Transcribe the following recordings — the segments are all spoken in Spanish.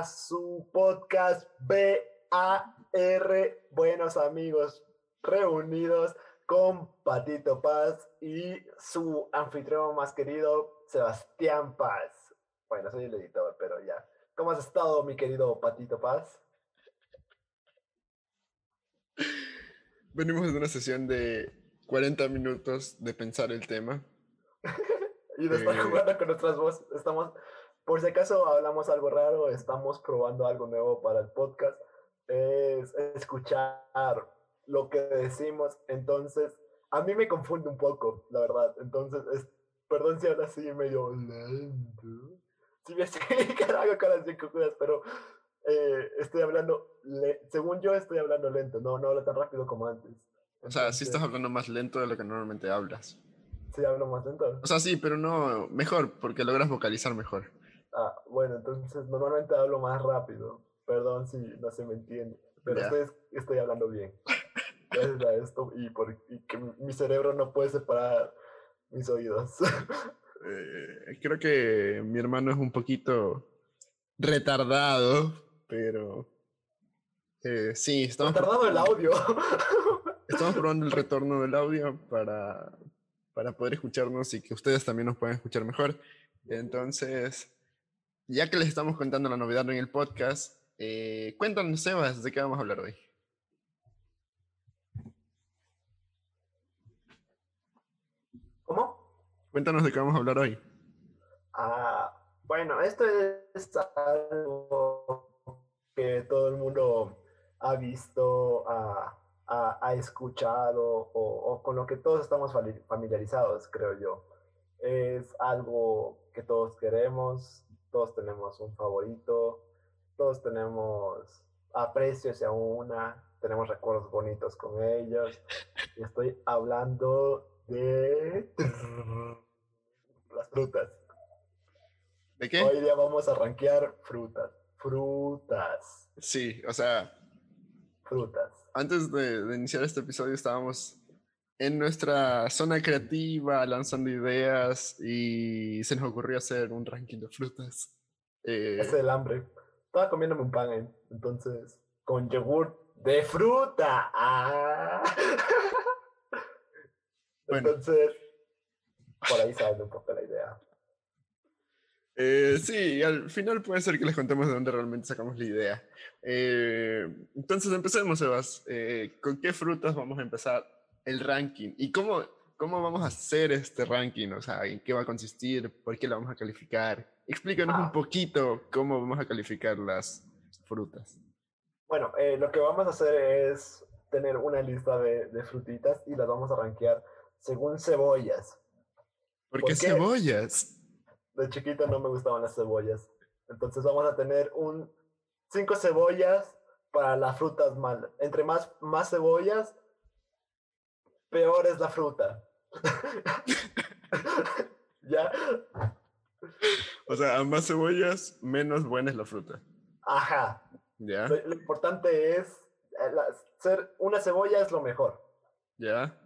a su podcast BAR, Buenos Amigos Reunidos, con Patito Paz y su anfitrión más querido, Sebastián Paz. Bueno, soy el editor, pero ya. ¿Cómo has estado, mi querido Patito Paz? Venimos de una sesión de 40 minutos de pensar el tema. y de estar Eh. jugando con nuestras voces. Estamos, por si acaso hablamos algo raro, estamos probando algo nuevo para el podcast. Es escuchar lo que decimos. Entonces, a mí me confunde un poco, la verdad. Entonces, es, perdón si hablo así medio lento. Si me que hago con las cinco cosas, pero eh, estoy hablando, le- según yo estoy hablando lento, no, no hablo tan rápido como antes. O sea, sí estás Entonces, hablando más lento de lo que normalmente hablas. Sí, hablo más lento. O sea, sí, pero no mejor, porque logras vocalizar mejor. Ah, bueno, entonces normalmente hablo más rápido. Perdón si no se me entiende, pero estoy, estoy hablando bien. Gracias a esto y por y que mi cerebro no puede separar mis oídos. Eh, creo que mi hermano es un poquito retardado, pero eh, sí, estamos, pro- Tardado el audio. estamos probando el retorno del audio para, para poder escucharnos y que ustedes también nos puedan escuchar mejor. Entonces, ya que les estamos contando la novedad en el podcast, eh, cuéntanos, Sebas, de qué vamos a hablar hoy. ¿Cómo? Cuéntanos de qué vamos a hablar hoy. Ah, bueno, esto es algo que todo el mundo ha visto, ha, ha- ha escuchado o, o con lo que todos estamos familiarizados, creo yo. Es algo que todos queremos, todos tenemos un favorito, todos tenemos aprecio hacia una, tenemos recuerdos bonitos con ellos. Y estoy hablando de las frutas. ¿De qué? Hoy día vamos a rankear frutas. Frutas. Sí, o sea, Frutas. antes de, de iniciar este episodio estábamos en nuestra zona creativa lanzando ideas y se nos ocurrió hacer un ranking de frutas. Eh, es el hambre. Estaba comiéndome un pan, ¿eh? entonces, con yogur de fruta. ¡Ah! Bueno. Entonces, por ahí sale un poco la idea. eh, sí, al final puede ser que les contemos de dónde realmente sacamos la idea. Eh, entonces empecemos, Sebas. Eh, ¿Con qué frutas vamos a empezar el ranking? ¿Y cómo, cómo vamos a hacer este ranking? O sea, ¿en qué va a consistir? ¿Por qué lo vamos a calificar? Explícanos Ah. un poquito cómo vamos a calificar las frutas. Bueno, eh, lo que vamos a hacer es tener una lista de, de frutitas y las vamos a rankear según cebollas. ¿Por ¿Por qué qué? cebollas? De chiquito no me gustaban las cebollas. Entonces vamos a tener un cinco cebollas para las frutas malas. Entre más, más cebollas, peor es la fruta. ¿Ya? O sea, a más cebollas, menos buena es la fruta. Ajá. ¿Ya? Lo, lo importante es eh, la- ser una cebolla es lo mejor. ¿Ya?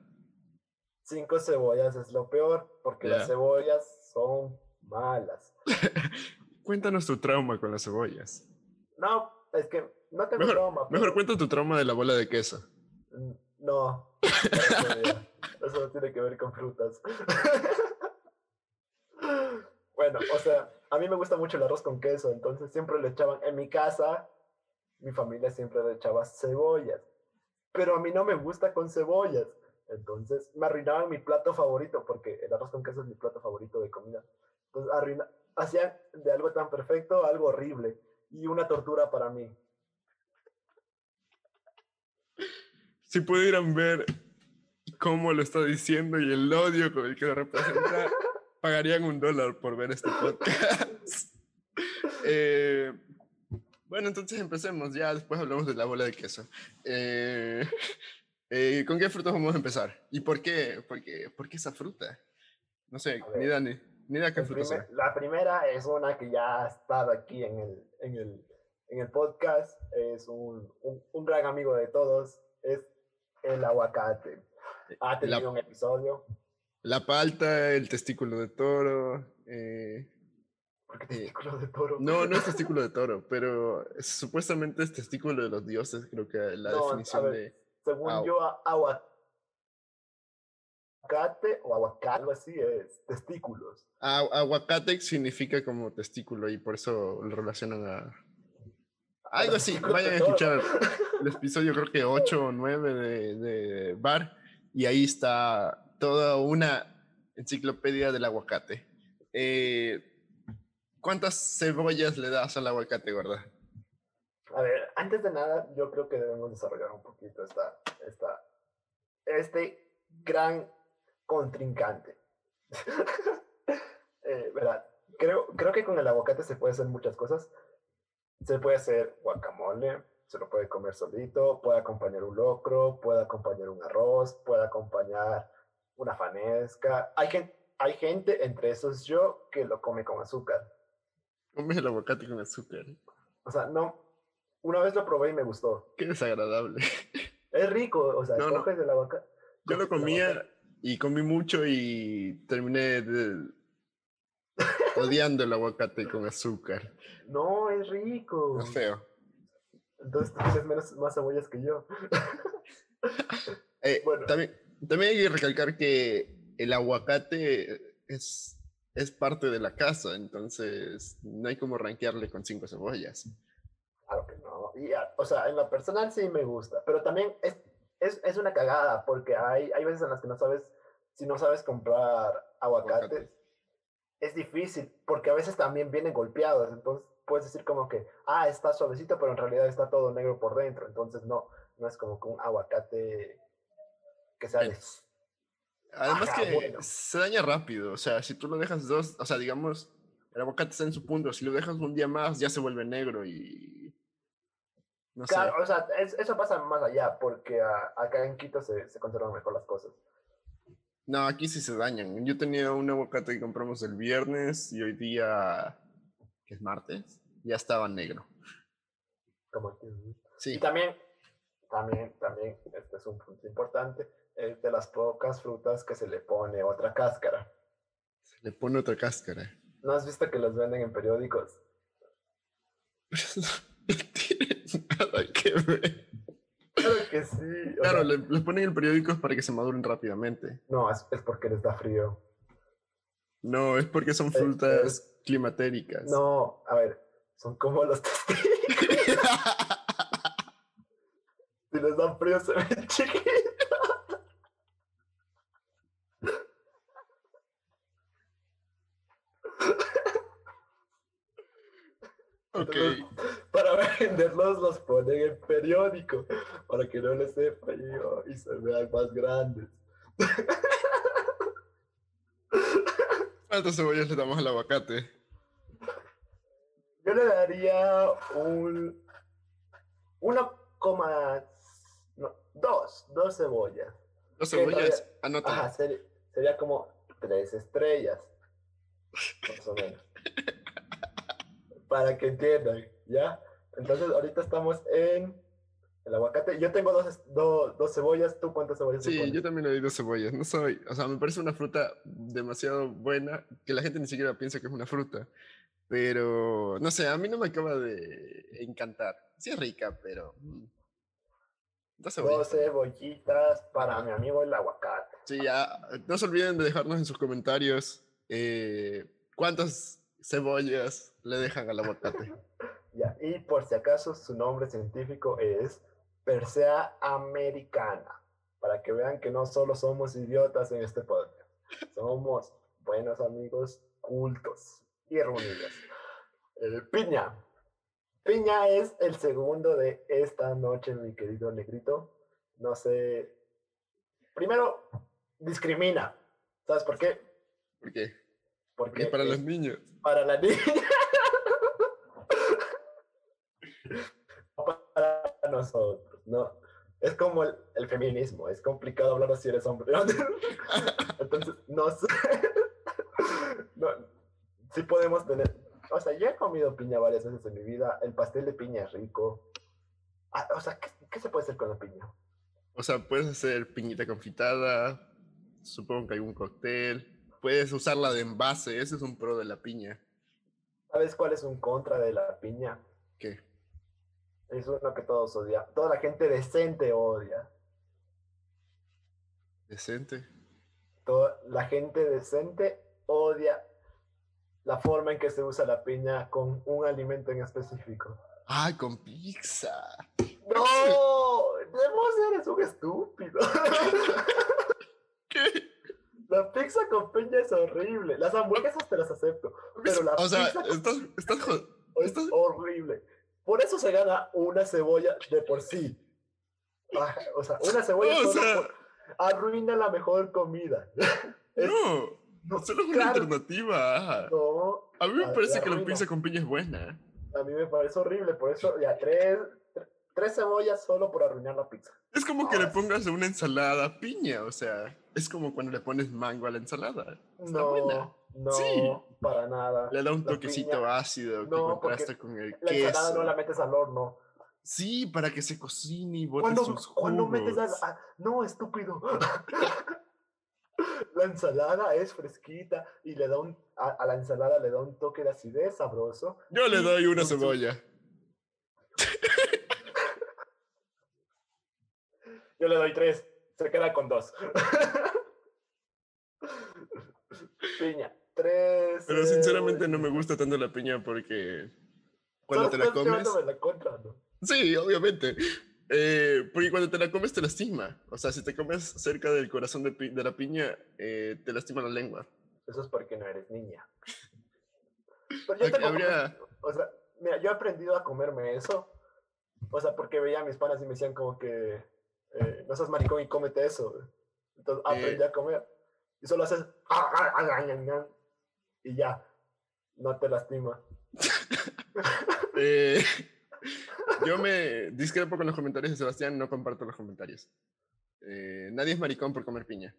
Cinco cebollas es lo peor porque Ya. las cebollas son malas. Cuéntanos tu trauma con las cebollas. No, es que no tengo Mejor- trauma. Mejor cuenta tu trauma de la bola de queso. Mm, No. Eso no tiene que ver con frutas. bueno, o sea, a mí me gusta mucho el arroz con queso, entonces siempre le echaban, en mi casa, mi familia siempre le echaba cebollas, pero a mí no me gusta con cebollas. Entonces me arruinaban mi plato favorito, porque el arroz con queso es mi plato favorito de comida. Entonces arruina, hacían de algo tan perfecto algo horrible y una tortura para mí. Si pudieran ver cómo lo está diciendo y el odio con el que lo representa, pagarían un dólar por ver este podcast. Eh, bueno, entonces empecemos. Ya después hablamos de la bola de queso. Eh, eh, ¿Con qué frutas vamos a empezar? ¿Y por qué? ¿Por qué, por qué esa fruta? No sé, ni Dani. Ni idea qué fruta primer- la primera es una que ya ha estado aquí en el, en el, en el podcast. Es un, un, un gran amigo de todos. Es el aguacate. Ha tenido La- un episodio. La palta, el testículo de toro. eh, Porque Eh, testículo de toro. No, no es testículo de toro, pero es- supuestamente es testículo de los dioses, creo que la No, definición ver. de... Según yo, aguacate o aguacate, algo así es testículos. Ah, aguacate significa como testículo y por eso lo relacionan a... Algo así, vayan a escuchar el episodio creo que 8 o 9 de, Bar y ahí está toda una enciclopedia del aguacate. Eh, ¿Cuántas cebollas le das al aguacate, gorda? A ver, antes de nada, yo creo que debemos desarrollar un poquito esta, esta, este gran contrincante. Eh, verá, creo, creo que con el aguacate se puede hacer muchas cosas. Se puede hacer guacamole, se lo puede comer solito, puede acompañar un locro, puede acompañar un arroz, puede acompañar una fanesca. Hay gente, hay gente, entre esos yo, que lo come con azúcar. Comes el aguacate con azúcar. O sea, no, una vez lo probé y me gustó. Qué desagradable. Es rico, o sea, No, no. coges el aguacate. Yo lo comía y comí mucho y terminé de- odiando el aguacate con azúcar. No, es rico. Es feo. Entonces tú tienes menos, más cebollas que yo. Eh, Bueno. también, también hay que recalcar que el aguacate es, es parte de la casa, entonces no hay como rankearle con cinco cebollas. Claro que no. Y, ah, o sea, en lo personal sí me gusta, pero también es, es, es una cagada porque hay, hay veces en las que no sabes, si no sabes comprar aguacates, Aguacate. es difícil porque a veces también vienen golpeados. Entonces puedes decir como que, ah, está suavecito, pero en realidad está todo negro por dentro. Entonces no, no es como que un aguacate que sea de... Además Ajá, que bueno. se daña rápido, o sea, si tú lo dejas dos, o sea, digamos, el aguacate está en su punto, si lo dejas un día más ya se vuelve negro y... No sé. Claro, o sea, es- eso pasa más allá porque ah, acá en Quito se, se conservan mejor las cosas. No, aquí sí se dañan. Yo tenía un aguacate que compramos el viernes y hoy día, que es martes, ya estaba negro. Como Sí. Y también, también, también, este es un punto importante, es de las pocas frutas que se le pone otra cáscara. Se le pone otra cáscara. ¿No has visto que los venden en periódicos? no tiene nada que ver. Claro que sí. Claro, sea, le, le ponen el periódico para que se maduren rápidamente. No, es, es porque les da frío. No, es porque son Eh, frutas climatéricas. No, a ver, son como los testículos. si les da frío se ven chiquitos. ok. Entonces, para venderlos los ponen en periódico, para que no les dé frío y se vean más grandes. ¿Cuántas cebollas le damos al aguacate? Yo le daría un 1,2 no, dos, dos cebollas. Dos cebollas, realidad- anótalo. Ajá, seri- sería como tres estrellas, más o menos. Para que entiendan, ¿ya? Entonces, ahorita estamos en el aguacate. Yo tengo dos, es- do- dos cebollas. ¿Tú cuántas cebollas Sí, yo también le doy dos cebollas. No soy, o sea, me parece una fruta demasiado buena que la gente ni siquiera piensa que es una fruta. Pero, no sé, a mí no me acaba de encantar. Sí es rica, pero... mm, Dos cebollas. Dos cebollitas para mi amigo el aguacate. Sí, ya. No se olviden de dejarnos en sus comentarios eh, cuántas cebollas le dejan al aguacate. Ya, y por si acaso su nombre científico es Persea americana, para que vean que no solo somos idiotas en este podcast, somos buenos amigos cultos y reunidos. Eh, piña. Piña es el segundo de esta noche, mi querido negrito. No sé. Primero, discrimina. ¿Sabes por qué? ¿Por qué? Porque para los niños. para la niña. nosotros, ¿no? Es como el, el feminismo, es complicado hablar si eres hombre. Entonces, no sé. No, sí podemos tener. O sea, yo he comido piña varias veces en mi vida. El pastel de piña es rico. Ah, o sea, ¿qué, qué se puede hacer con la piña? O sea, puedes hacer piñita confitada, supongo que hay un cóctel. Puedes usarla de envase, ese es un pro de la piña. ¿Sabes cuál es un contra de la piña? ¿Qué? Es uno que todos odian. Toda la gente decente odia. Decente. Toda la gente decente odia la forma en que se usa la piña con un alimento en específico. Ay, con pizza. ¡No! Vos eres un estúpido. ¿Qué? La pizza con piña es horrible. Las hamburguesas te las acepto. Pero la o sea, pizza con estás, estás jod- es estás- horrible. Por eso se gana una cebolla de por sí. Ah, o sea, una cebolla solo sea- por- arruina la mejor comida. Es- No, no, solo es una claro, alternativa. no, A mí me Ah, parece que la pizza con piña es buena. a mí me parece horrible. Por eso, ya, tres, tre- tres cebollas solo por arruinar la pizza. Es como que le sí. pongas a una ensalada piña, o sea, es como cuando le pones mango a la ensalada. Está No, buena. No, Sí. para nada. Le da un La toquecito piña- ácido que No, contrasta con el La ensalada no la metes al horno. Sí, para que se cocine y bote Cuando, sus cuando metes al... jugos. a- No, estúpido. la ensalada es fresquita y le da un... A, a la ensalada le da un toque de acidez sabroso. Yo le doy una cebolla. Yo le doy tres. Se queda con dos. Piña. Tres. Pero sinceramente no me cebolla. gusta tanto la piña porque cuando te la comes... la contra, ¿no? Sí, obviamente. Eh, porque cuando te la comes te lastima. O sea, si te comes cerca del corazón de, pi- de la piña, eh, te lastima la lengua. Eso es porque no eres niña. Pero yo tengo habría- O sea, mira, yo he aprendido a comerme eso. O sea, porque veía a mis panas y me decían como que eh, no seas maricón y cómete eso. Entonces aprendí Eh. a comer. Y solo haces y ya. No te lastima. Eh, yo me discrepo con los comentarios de Sebastián, no comparto los comentarios. Eh, nadie es maricón por comer piña.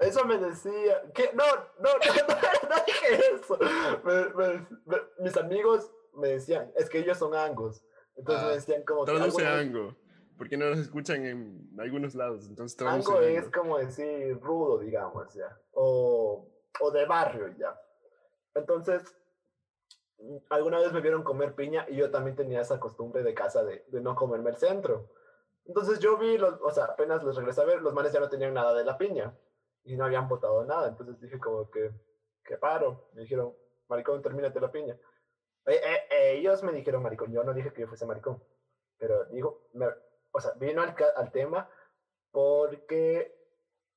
Eso me decía. ¿Qué? No, no, no, no, dije eso. Me- me- me- mis amigos me decían, es que ellos son angos. Entonces Ah, me decían como que. Traduce alguna- ango, porque no nos escuchan en algunos lados, entonces traduce Ango es ango. como decir rudo, digamos, ya. O, o de barrio, ya. Entonces, alguna vez me vieron comer piña y yo también tenía esa costumbre de casa de, de no comerme el centro. Entonces yo vi, los, o sea, apenas les regresé a ver, los manes ya no tenían nada de la piña y no habían botado nada. Entonces dije como que, qué paro. Me dijeron, maricón, termínate la piña. Eh, eh, ellos me dijeron maricón, yo no dije que yo fuese maricón. Pero digo, me- o sea, vino al, al tema porque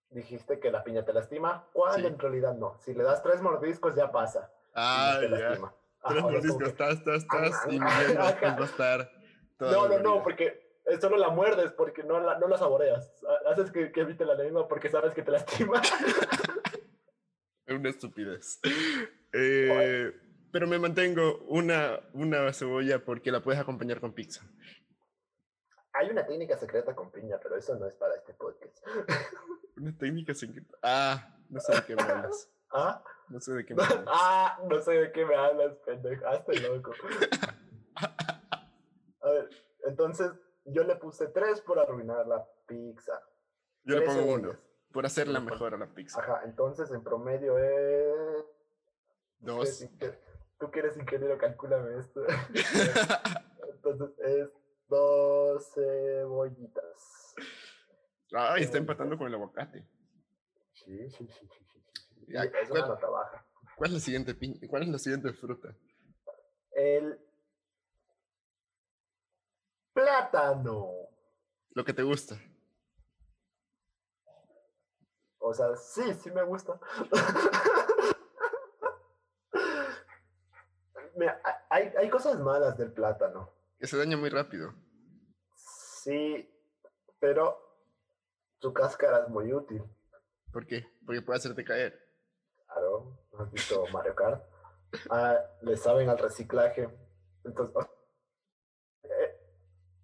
dijiste que la piña te lastima, cuando Sí. en realidad no. Si le das tres mordiscos ya pasa. Ah, ya. lastima. Tres Ajá, es como mordiscos, que- tas, tas, tas, y bien, después va a estar No, no, no, porque solo la muerdes porque no la, no la saboreas. Ha- Haces que, que evite la lengua porque sabes que te lastima. Es una estupidez. Eh, pero me mantengo una, una cebolla porque la puedes acompañar con pizza. Hay una técnica secreta con piña, pero eso no es para este podcast. Una técnica secreta. Ah, no sé de qué me hablas. ¿Ah? No sé de qué me hablas. ah, no sé de qué me hablas, pendejo. Hazte loco. A ver, entonces yo le puse tres por arruinar la pizza. Yo le pongo uno, por hacerla mejor a la pizza. Ajá, entonces en promedio es... Dos. Tú que eres ingeniero, calcúlame esto. Entonces es dos cebollitas. Ay, está empatando con el aguacate. Sí, sí, sí, sí. Ya, es ¿cuál- una baja. ¿Cuál es la siguiente ¿Cuál es la siguiente fruta? El plátano. Lo que te gusta. O sea, sí, sí me gusta. Mira, hay, hay cosas malas del plátano. Que se daña muy rápido. Sí, pero su cáscara es muy útil. ¿Por qué? Porque puede hacerte caer. Claro, ¿no ¿has visto Mario Kart? Ah, le saben al reciclaje. Entonces, eh,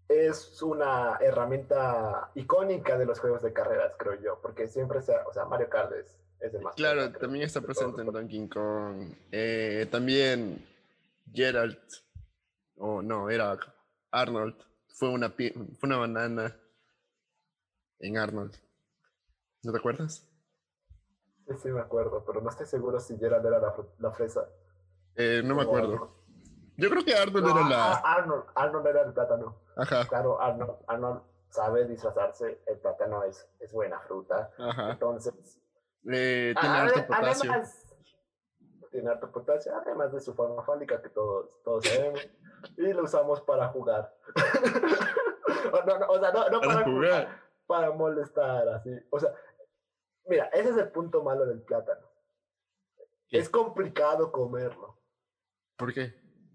es una herramienta icónica de los juegos de carreras, creo yo, porque siempre se, o sea, Mario Kart es, es el más. Claro, creo, también está presente en Donkey Kong. Eh, también Geralt. O no, era Arnold. Fue una, fue una banana en Arnold. ¿No te acuerdas? Sí, sí, me acuerdo, pero no estoy seguro si Gerald era la, la fresa. Eh, no me acuerdo. Yo creo que Arnold No, era la. a- Arnold, Arnold era el plátano. Ajá, Claro, Arnold, Arnold sabe disfrazarse. El plátano es, es buena fruta. ajá. Entonces, Eh, tiene ade- alto potasio. además, tiene harto potasio, además de su forma fálica que todos, todos sabemos. Y lo usamos para jugar. o, no, no, o sea, no, no Para para, jugar. jugar, para molestar, así. O sea, mira, ese es el punto malo del plátano. ¿Qué? Es complicado comerlo. ¿Por qué?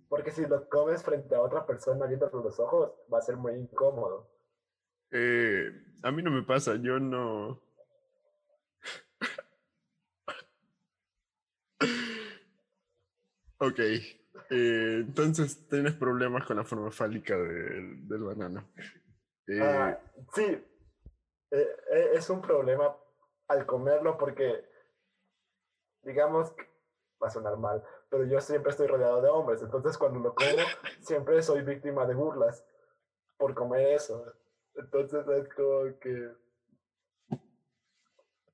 Porque si lo comes frente a otra persona viéndole los ojos, va a ser muy incómodo. Eh, a mí no me pasa, yo no. Ok, eh, entonces tienes problemas con la forma fálica del, del banano. Eh, Ah, sí, eh, eh, es un problema al comerlo porque, digamos, va a sonar mal, pero yo siempre estoy rodeado de hombres, entonces cuando lo como, siempre soy víctima de burlas por comer eso. Entonces es como que...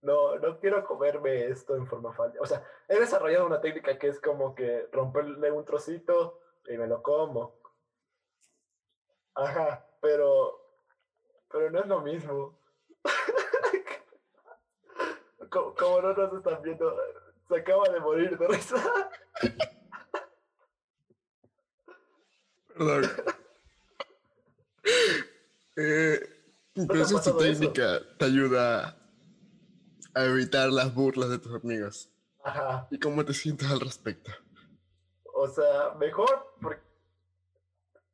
No, no quiero comerme esto en forma fálica. O sea, he desarrollado una técnica que es como que romperle un trocito y me lo como. Ajá, pero pero no es lo mismo. como, como no nos están viendo, se acaba de morir de risa. Perdón. Eh, entonces tu eso? técnica te ayuda a evitar las burlas de tus amigos. Ajá, ¿Y cómo te sientes al respecto? o sea, mejor porque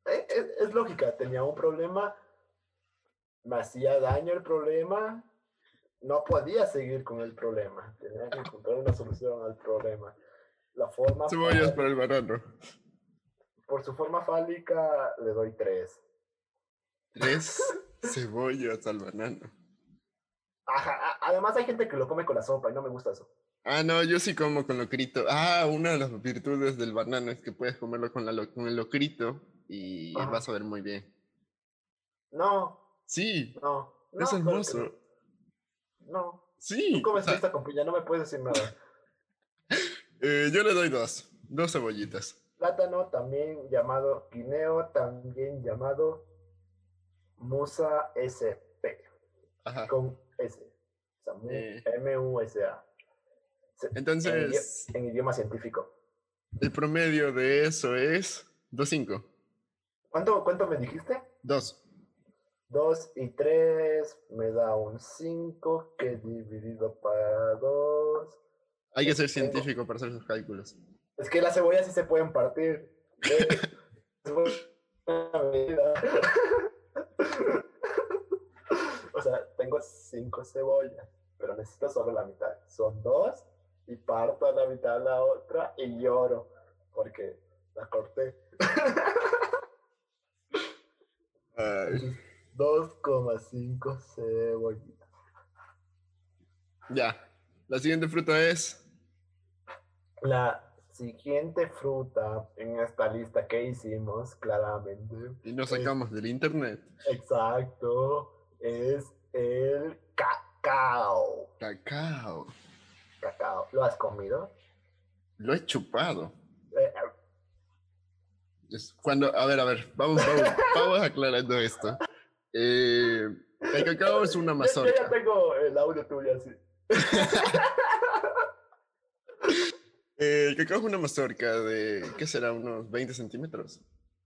es, es- es lógica, tenía un problema, me hacía daño el problema, no podía seguir con el problema, tenía que encontrar una solución al problema. La forma Cebollas para el banano. por su forma fálica le doy tres. Tres cebollas al banano. Ajá, además hay gente que lo come con la sopa y no me gusta eso. Ah, no, yo sí como con locrito. Ah, una de las virtudes del banano es que puedes comerlo con, la con el locrito y Ajá. vas a ver muy bien. No, Sí, no. no es hermoso. No, No, Sí. tú comes pista con piña, no me puedes decir nada. eh, yo le doy dos. Dos cebollitas. Plátano, también llamado guineo, también llamado Musa SP, Ajá. con S. Eh. M-U-S-A. Se- en, Entonces, en idioma científico. el promedio de eso es 2.5. ¿Cuánto, ¿Cuánto me dijiste? 2. 2 y 3 me da un 5 que dividido para 2. Hay que ser científico para hacer esos cálculos. Es que las cebollas sí se pueden partir. ¿ves? Es buena medida. o sea, tengo 5 cebollas, pero necesito solo la mitad. Son 2 y parto a la mitad la otra y lloro porque la corté. Ay, 2,5 cebollitas. ya. La siguiente fruta es. La siguiente fruta en esta lista que hicimos, claramente, Y nos Es- sacamos del internet. exacto, es el cacao. Cacao. Cacao. ¿Lo has comido? Lo he chupado. Eh, Cuando, a ver, a ver, vamos, vamos, vamos aclarando esto. Eh, el cacao es una yo- yo, ya mazorca. tengo el audio tuyo así. Eh, el cacao es una mazorca de, ¿qué será? Unos 20 centímetros.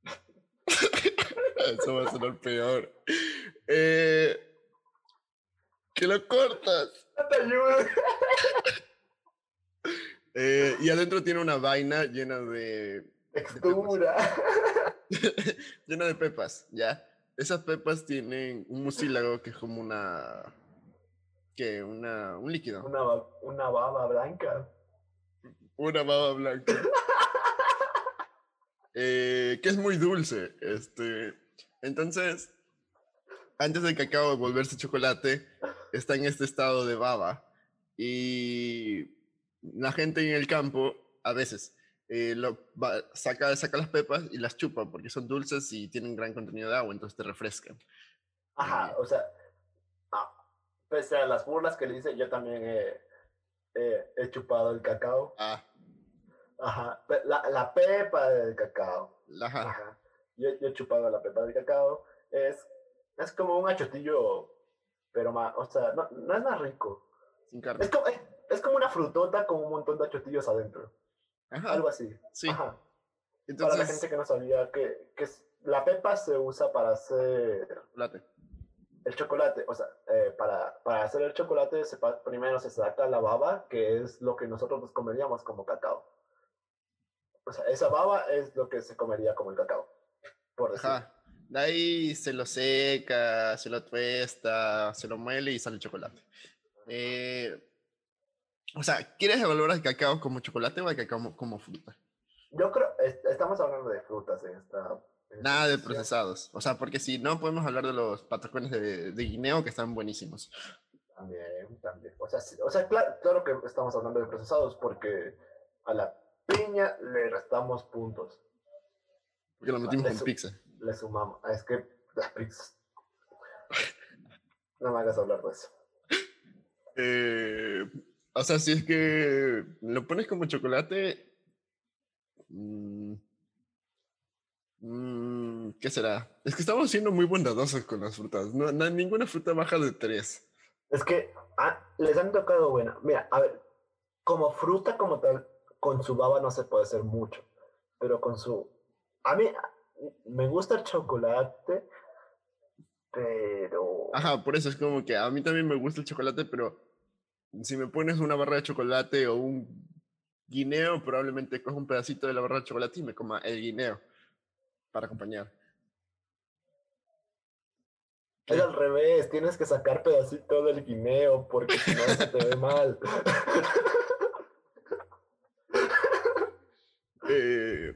Eso va a sonar peor. Eh, que lo cortas. No te ayudo. Eh, y adentro tiene una vaina llena de, Textura. llena de pepas, ¿ya? Esas pepas tienen un mucílago que es como una, que una, un líquido, Una, una baba blanca. una baba blanca, eh, que es muy dulce, este, entonces, antes del cacao volverse chocolate, está en este estado de baba y la gente en el campo, a veces, eh, lo va- saca, saca las pepas y las chupa porque son dulces y tienen gran contenido de agua, entonces te refrescan. Ajá, o sea, ah, pese a las burlas que le hice, yo también he, he- he chupado el cacao. Ah, Ajá. La, la pepa del cacao. Ajá. Ajá. Yo, yo he chupado la pepa del cacao. Es, es como un achotillo, pero más, o sea, no, no es más rico. Sin carne. Es como, es, es como una frutota con un montón de achotillos adentro. Ajá. Algo así. Sí. Ajá. Para la Entonces, gente que no sabía que, que la pepa se usa para hacer chocolate. el chocolate. O sea, eh, para, para hacer el chocolate se primero se saca la baba, que es lo que nosotros nos comeríamos como cacao. O sea, esa baba es lo que se comería como el cacao. Por decir. Ajá. De ahí se lo seca, se lo tuesta, se lo muele y sale el chocolate. Eh, o sea, ¿quieres evaluar el cacao como chocolate o el cacao como, fruta? Yo creo, es- estamos hablando de frutas en esta. en esta Nada de procesados. O sea, porque si no, podemos hablar de los patacones de, de guineo que están buenísimos. También, también. O sea, sí- o sea cla- claro, que estamos hablando de procesados porque a la piña le restamos puntos. Porque lo metimos en eso- pizza. Le sumamos. Ah, Es que las pizzas. No me hagas hablar de eso. Eh, o sea, si es que lo pones como chocolate. mm, mm, ¿Qué será? Es que estamos siendo muy bondadosos con las frutas. No, no- ninguna fruta baja de tres. Es que ah, les han tocado buena. Mira, a ver, como fruta como tal, con su baba no se puede hacer mucho. Pero con su. A mí ah, me gusta el chocolate, pero. Ajá, por eso es como que a mí también me gusta el chocolate, pero si me pones una barra de chocolate o un guineo, probablemente coja un pedacito de la barra de chocolate y me coma el guineo para acompañar. Es al revés, tienes que sacar pedacito del guineo porque si no se te ve mal. Eh,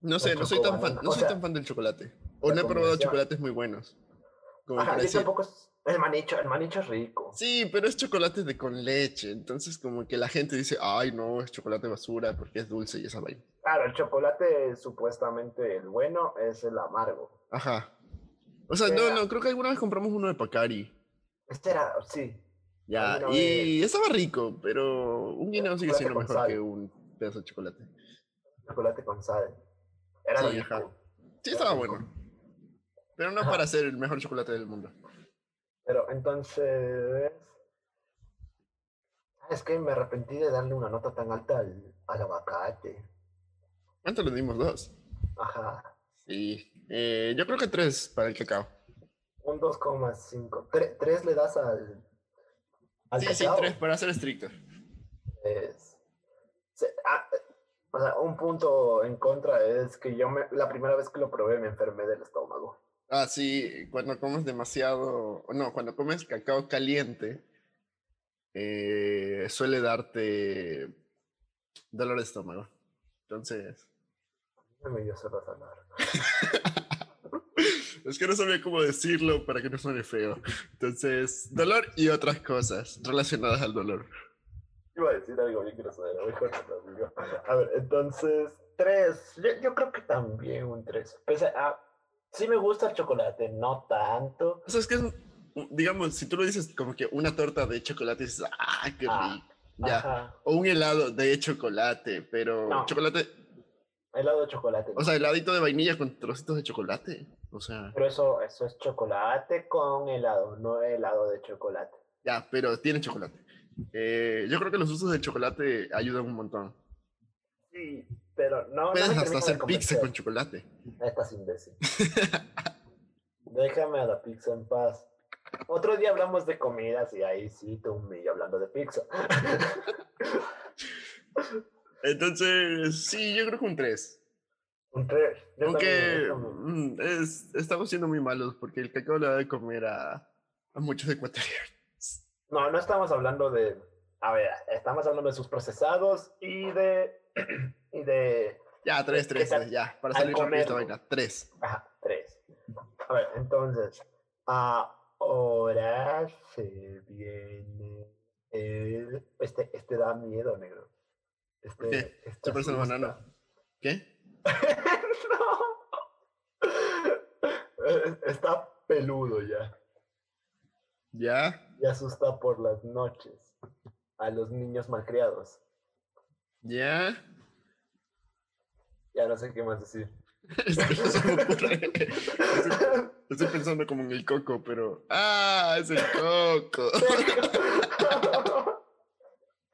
no sé, no soy tan fan, no o soy sea, tan fan del chocolate. O no he probado chocolates muy buenos. Como Ajá, yo tampoco es- el manicho, el manicho es rico. sí, pero es chocolate de con leche. Entonces como que la gente dice, ay no, es chocolate basura porque es dulce y esa vaina. Claro, el chocolate supuestamente el bueno es el amargo. Ajá. O sea, no, Era- no, creo que alguna vez compramos uno de Pacari. Este era, sí. Ya, Alguna y estaba rico, pero un guineo sigue siendo mejor sal. que un pedazo de chocolate. Chocolate con sal. Era ajá. Sí, estaba bueno. Pero no Ajá. para ser el mejor chocolate del mundo. Pero entonces. Es que me arrepentí de darle una nota tan alta al, al aguacate. ¿Cuánto le dimos? Dos. Ajá. Sí. Eh, yo creo que tres para el cacao. Un 2,5. Tre- ¿Tres le das al. al Sí, sí, tres para ser estricto. Es- se- ah, o sea, un punto en contra es que yo me, la primera vez que lo probé me enfermé del estómago. Ah, sí, cuando comes demasiado, no, cuando comes cacao caliente, eh, suele darte dolor de estómago. Entonces, Me dio es que no sabía cómo decirlo para que no suene feo. Entonces, dolor y otras cosas relacionadas al dolor. Iba a decir algo bien grosero, mejor no. A ver, entonces, tres. Yo, yo creo que también un tres. Pese a. Sí me gusta el chocolate, no tanto. O sea, es que es, digamos, si tú lo dices como que una torta de chocolate, dices, ¡ah, qué Ah, rico! Ya. Ajá. O un helado de chocolate, pero No. chocolate, Helado de chocolate. o sea, heladito de vainilla con trocitos de chocolate. O sea, Pero eso, eso es chocolate con helado, no helado de chocolate. ya, pero tiene chocolate. Eh, yo creo que los usos del chocolate ayudan un montón. Sí, pero no. no Puedes me hasta de hacer pizza con chocolate. Estás imbécil. Déjame a la pizza en paz. Otro día hablamos de comidas y ahí sí te humillo hablando de pizza. Entonces, sí, yo creo que un 3. Un tres. Yo Aunque mm, es- estamos siendo muy malos porque el cacao le da de comer a, a muchos ecuatorianos. No, no estamos hablando de. A ver, estamos hablando de sus procesados y de. y de. Ya, 3, ¿Qué 3, tal? ya, para Al salir de esta vaina. 3. Ajá, tres. A ver, entonces. Ahora se viene. el- este, este da miedo, negro. Este, qué? este Se parece a un asusta. banano. ¿Qué? no. Está peludo ya. ¿Ya? Y asusta por las noches a los niños malcriados. ¿Ya? Ya no sé qué más decir. Estoy, estoy pensando como en el coco, pero. ¡Ah! Es el coco.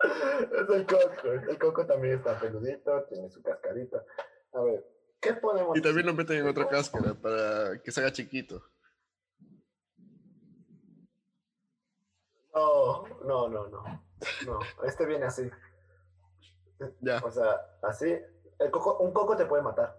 es el coco. El coco también está peludito, tiene su cascarita. A ver, ¿qué ponemos? Y también lo meten en otra cáscara para que se haga chiquito. No, no, no, no. No, este viene así. Ya. O sea, así. El coco, un coco te puede matar.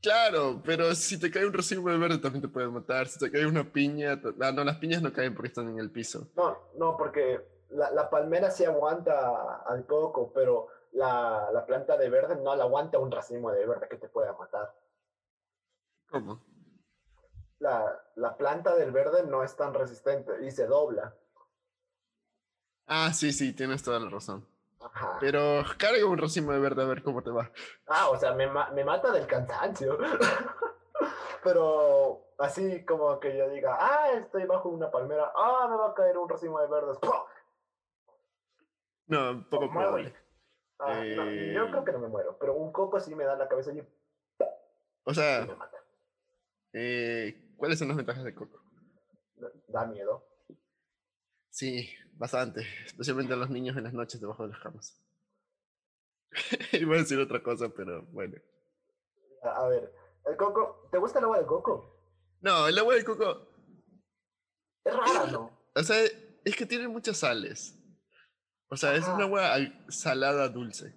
Claro, pero si te cae un racimo de verde también te puede matar. Si te cae una piña. Ah, no, las piñas no caen porque están en el piso. No, no, porque la, la palmera sí aguanta al coco, pero la, la planta de verde no la aguanta un racimo de verde que te pueda matar. ¿Cómo? La, la planta del verde no es tan resistente y se dobla. Ah, sí, sí, tienes toda la razón. Ajá. Pero carga un racimo de verde a ver cómo te va. Ah, o sea, me, ma- me mata del cansancio. Pero así como que yo diga, ah, estoy bajo una palmera, ah, me va a caer un racimo de verdes. ¡pum! No, poco Muero. probable. Ah, no, Eh. yo creo que no me muero, pero un coco sí me da en la cabeza y O y sea, me mata. eh, ¿cuáles son las ventajas del coco? Da miedo. Sí, bastante. Especialmente a los niños en las noches debajo de las camas. Iba a decir otra cosa, pero bueno. A, ver, el coco, ¿te gusta el agua del coco? No, el agua de coco, Es rara, ¿no? o sea, es que tiene muchas sales. O sea, es un Ajá. agua al- salada dulce.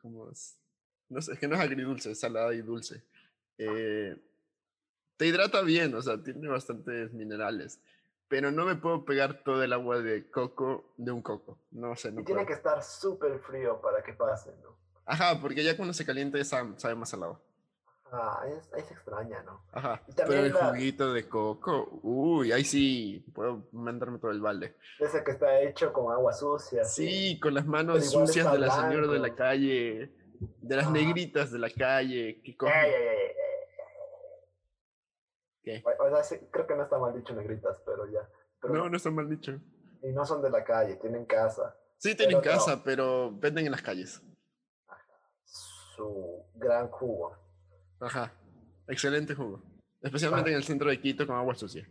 Como es- no sé, es que no es agridulce, es salada y dulce. Eh, te hidrata bien, o sea, tiene bastantes minerales. Pero no me puedo pegar todo el agua de coco de un coco. No sé, no Y tiene puedo. que estar súper frío para que pase, ¿no? Ajá, porque ya cuando se calienta ya sabe, más salado. Ah, es, es extraña, ¿no? Ajá. Pero el la- juguito de coco, uy, ahí sí, puedo mandarme todo el balde. Ese que está hecho con agua sucia. Sí, con las manos sucias de la señora de la calle, de las Ajá. negritas de la calle, que cogen. ¿Qué? O, sea, sí, creo que no está mal dicho negritas, pero ya. Pero No, no está mal dicho. Y no son de la calle, tienen casa. Sí, tienen Pero no. casa, pero venden en las calles. Su gran jugo. Ajá. Excelente jugo. Especialmente en el centro de Quito con agua sucia.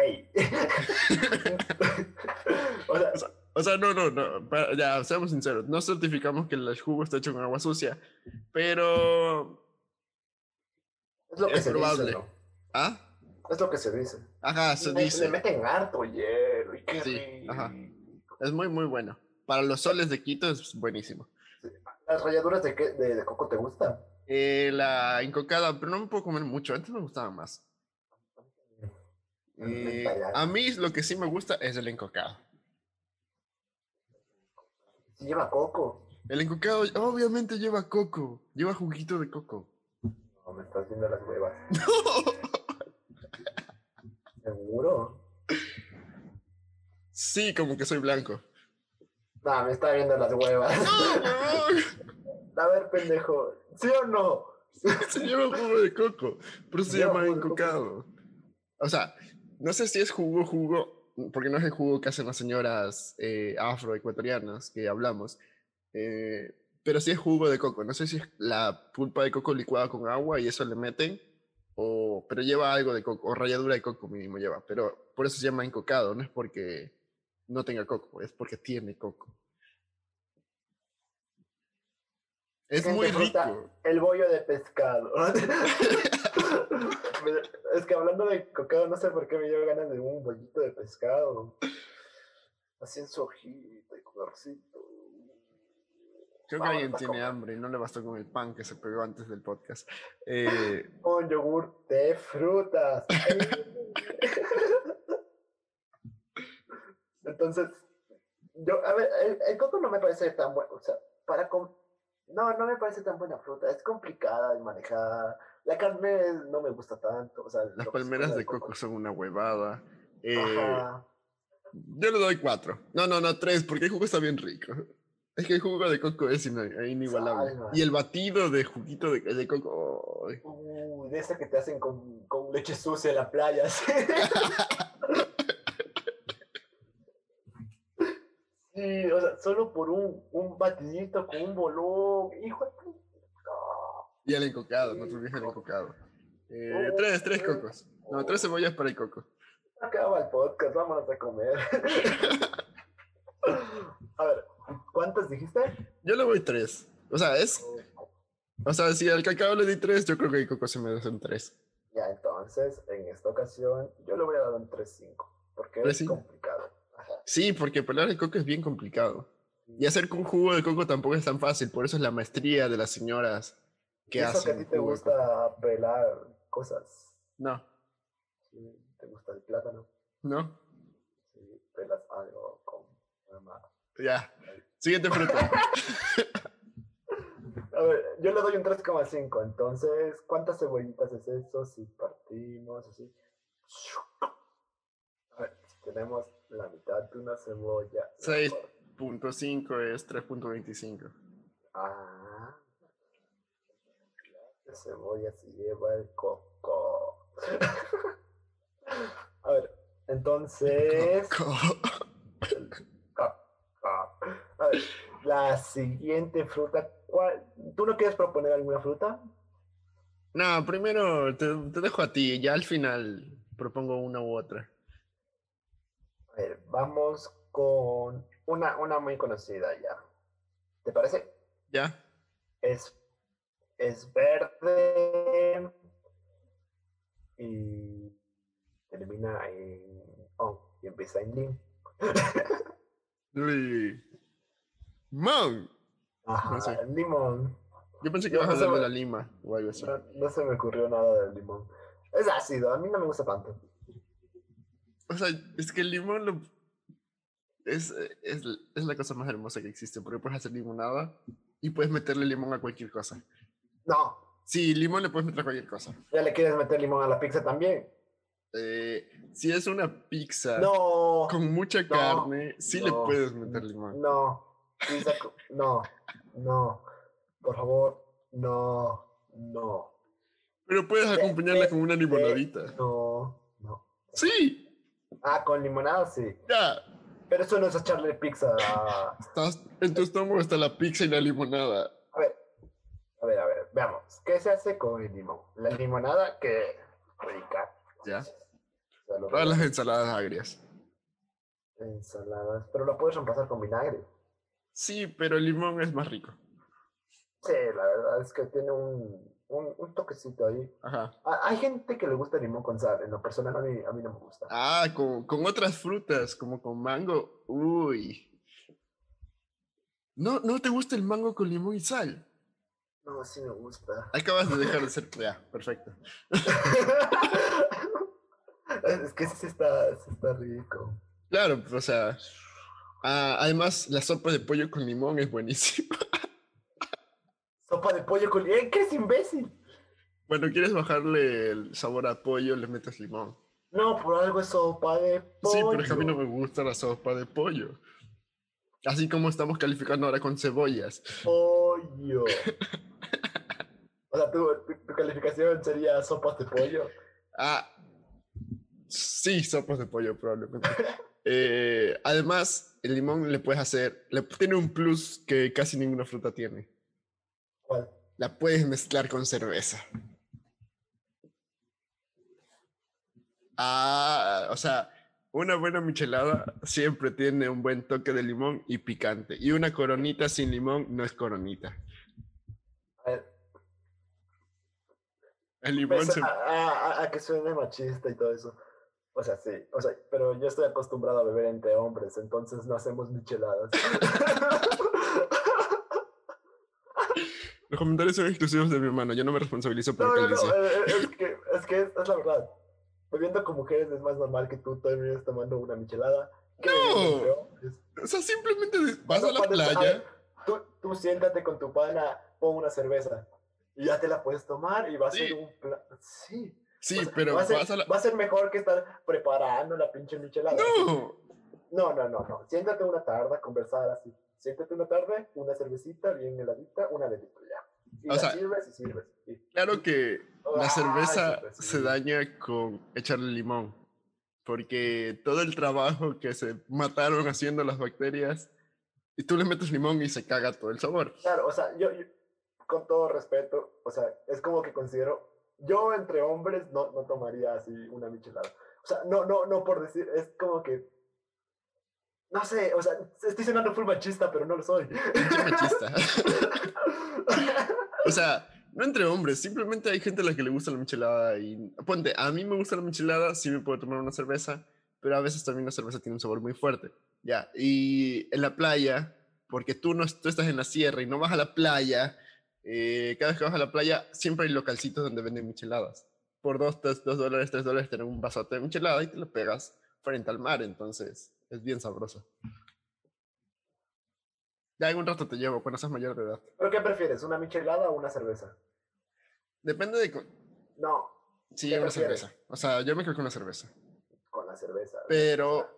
¡Ey! o sea, O sea, no, no, no. Ya, seamos sinceros. No certificamos que el jugo está hecho con agua sucia, pero. es lo que es se probable. dice, ¿no? ¿Ah? Es lo que se dice. Ajá, se le- dice. Le meten harto hielo y qué Sí, ajá. Es muy, muy bueno. Para los soles de Quito es buenísimo. ¿Las ralladuras de, qué, de, de coco te gustan? Eh, la encocada, pero no me puedo comer mucho. Antes me gustaba más. Eh, a mí lo que sí me gusta es el encocado. Sí lleva coco. El encocado obviamente lleva coco. Lleva juguito de coco. No, me estás viendo las huevas. ¿Seguro? Sí, como que soy blanco. No, me está viendo las huevas. A ver, pendejo. ¿Sí o no? Se lleva jugo de coco. Por eso se llama encocado. O sea, no sé si es jugo, jugo, porque no es el jugo que hacen las señoras eh, afroecuatorianas que hablamos. eh, pero sí es jugo de coco. No sé si es la pulpa de coco licuada con agua y eso le meten. O, pero lleva algo de coco, o ralladura de coco mínimo lleva. Pero por eso se llama encocado. No es porque no tenga coco, es porque tiene coco. Es muy rico. El bollo de pescado. es que hablando de cocado, no sé por qué me dio ganas de un bollito de pescado. Así en su hojita y colorcito. Creo que Vamos, alguien tiene con- hambre y no le bastó con el pan que se pegó antes del podcast. Eh, Un yogur de frutas. Entonces, yo, a ver, el, el coco no me parece tan bueno. O sea, para com- No, no me parece tan buena fruta. Es complicada de manejar. La carne no me gusta tanto. O sea, las palmeras de coco son una huevada. Eh, Ajá. yo le doy cuatro. No, no, no, tres, porque el jugo está bien rico. Es que el jugo de coco es ina- inigualable. Salva. Y el batido de juguito de, de coco. ay. Uy, de ese que te hacen con, con leche sucia en la playa. ¿sí? Sí, o sea, solo por un, un batidito con un bolón. Hijo de puta, Y el encocado, te olvides el encocado. Eh, tres, tres cocos. No, tres cebollas para el coco. Acaba el podcast, vámonos a comer. ¿cuántas dijiste? Yo le voy tres. O sea, es. O sea, si al cacao le di tres, yo creo que el coco se me un tres. Ya, entonces, en esta ocasión, yo le voy a dar un 3-5. Porque es complicado. Sí, porque pelar el coco es bien complicado. Y hacer con jugo de coco tampoco es tan fácil. Por eso es la maestría de las señoras que eso que a ti te gusta pelar cosas. No. ¿Te gusta el plátano? No. Sí, pelas algo con mamá. Ya. Siguiente fruta. a ver, yo le doy un 3,5. Entonces, ¿cuántas cebollitas es eso? Si partimos así. A ver, si tenemos la mitad de una cebolla. 6.5 es 3.25. Ah. La cebolla se lleva el coco. A ver, entonces. Ver, la siguiente fruta. ¿cuál? ¿Tú no quieres proponer alguna fruta? No, primero te, dejo a ti, ya al final propongo una u otra. A ver, vamos con una, una muy conocida ya. ¿Te parece? Ya. Es, es verde y termina en on y empieza en lim. Limón. Ajá, limón. Yo pensé que ibas a hablar de la lima o algo así. No, se me ocurrió nada del limón. Es ácido, a mí no me gusta tanto. O sea, es que el limón lo... es, es, es, la cosa más hermosa que existe, porque puedes hacer limonada y puedes meterle limón a cualquier cosa. No. Sí, limón le puedes meter a cualquier cosa. ¿Ya le quieres meter limón a la pizza también? Eh, si es una pizza no, con mucha carne, sí le puedes meter limón. No, no, no, por favor, no, no. Pero puedes acompañarla con una limonadita. No, no. Sí. Ah, con limonada sí. Ya. Pero eso no es echarle pizza. Estás, en tu estómago está la pizza y la limonada. A ver, a ver, a ver, veamos. ¿Qué se hace con el limón? La limonada que rica. Ya. Todas las ensaladas agrias. Ensaladas, pero lo puedes reemplazar con vinagre. Sí, pero el limón es más rico. Sí, la verdad es que tiene un, un, toquecito ahí. Ajá. Hay gente que le gusta el limón con sal, en lo personal a mí, a mí no me gusta. Ah, con, con otras frutas, como con mango. Uy. ¿No, ¿No te gusta el mango con limón y sal? No, sí me gusta. Acabas de dejar de ser... Ya, perfecto. es que sí está, sí está rico. Claro, o sea... Ah, además, la sopa de pollo con limón es buenísima. ¿Sopa de pollo con limón? ¿Qué es imbécil? Bueno, ¿quieres bajarle el sabor a pollo? Le metes limón. No, por algo es sopa de pollo. Sí, pero es que a mí no me gusta la sopa de pollo. Así como estamos calificando ahora con cebollas. Pollo. o sea, ¿tu, tu, calificación sería sopas de pollo. Ah, sí, sopas de pollo probablemente. Eh, además, el limón le puedes hacer, le, tiene un plus que casi ninguna fruta tiene. ¿Cuál? La puedes mezclar con cerveza. Ah, o sea, una buena michelada siempre tiene un buen toque de limón y picante. Y una coronita sin limón no es coronita. A ver. El limón se... a, a, que suene machista y todo eso. O sea, sí, o sea, pero yo estoy acostumbrado a beber entre hombres, entonces no hacemos micheladas. Los comentarios son exclusivos de mi hermano, yo no me responsabilizo por lo que él dice. Eh, eh, es que, es que es, la verdad. Bebiendo con mujeres es más normal que tú termines tomando una michelada. No, o sea, simplemente vas a la playa. tú, tú siéntate con tu pana, pon una cerveza y ya te la puedes tomar y va a ser un plan. Sí. Sí, pero va a, ser, mejor que estar preparando la pinche michelada. No. No, no, no, no. Siéntate una tarde a conversar así. Siéntate una tarde, una cervecita bien heladita, una de litro ya. Y o sea, sirves y sirves. Claro que la cerveza se daña con echarle limón. Porque todo el trabajo que se mataron haciendo las bacterias, y tú le metes limón y se caga todo el sabor. Claro, o sea, yo con todo respeto, o sea, es como que considero, yo entre hombres no, no tomaría así una michelada. O sea, no, no, no por decir, es como que, no sé, o sea, estoy sonando full machista, pero no lo soy. Machista. o sea, no entre hombres, simplemente hay gente a la que le gusta la michelada y ponte, a mí me gusta la michelada, sí me puedo tomar una cerveza, pero a veces también la cerveza tiene un sabor muy fuerte. Ya, y en la playa, porque tú no tú estás en la sierra y no vas a la playa, eh, cada vez que vas a la playa siempre hay localcitos donde venden micheladas. Por dos, dos, dos dólares, tres dólares, tener un vasote de michelada y te lo pegas frente al mar, entonces es bien sabroso. Ya un rato te llevo cuando seas mayor de edad. ¿Pero qué prefieres, una michelada o una cerveza? Depende de... No. Sí, una cerveza. O sea, yo me quedo con la cerveza. Con la cerveza. Pero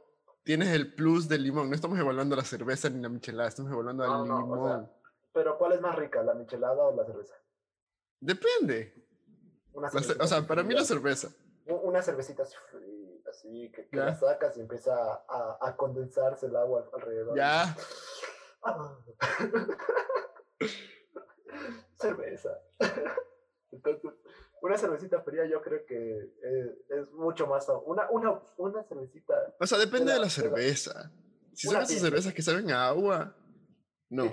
tienes el plus del limón. No estamos evaluando la cerveza ni la michelada, estamos evaluando el limón. Pero ¿cuál es más rica, la michelada o la cerveza? Depende. o sea, para mí la cerveza. Una cervecita así, que, la sacas y empieza a, a, condensarse el agua alrededor. Ya. cerveza. Entonces, una cervecita fría yo creo que es, mucho más... Una, una, una cervecita... O sea, depende de la, cerveza. Si son esas cervezas que saben a agua, no.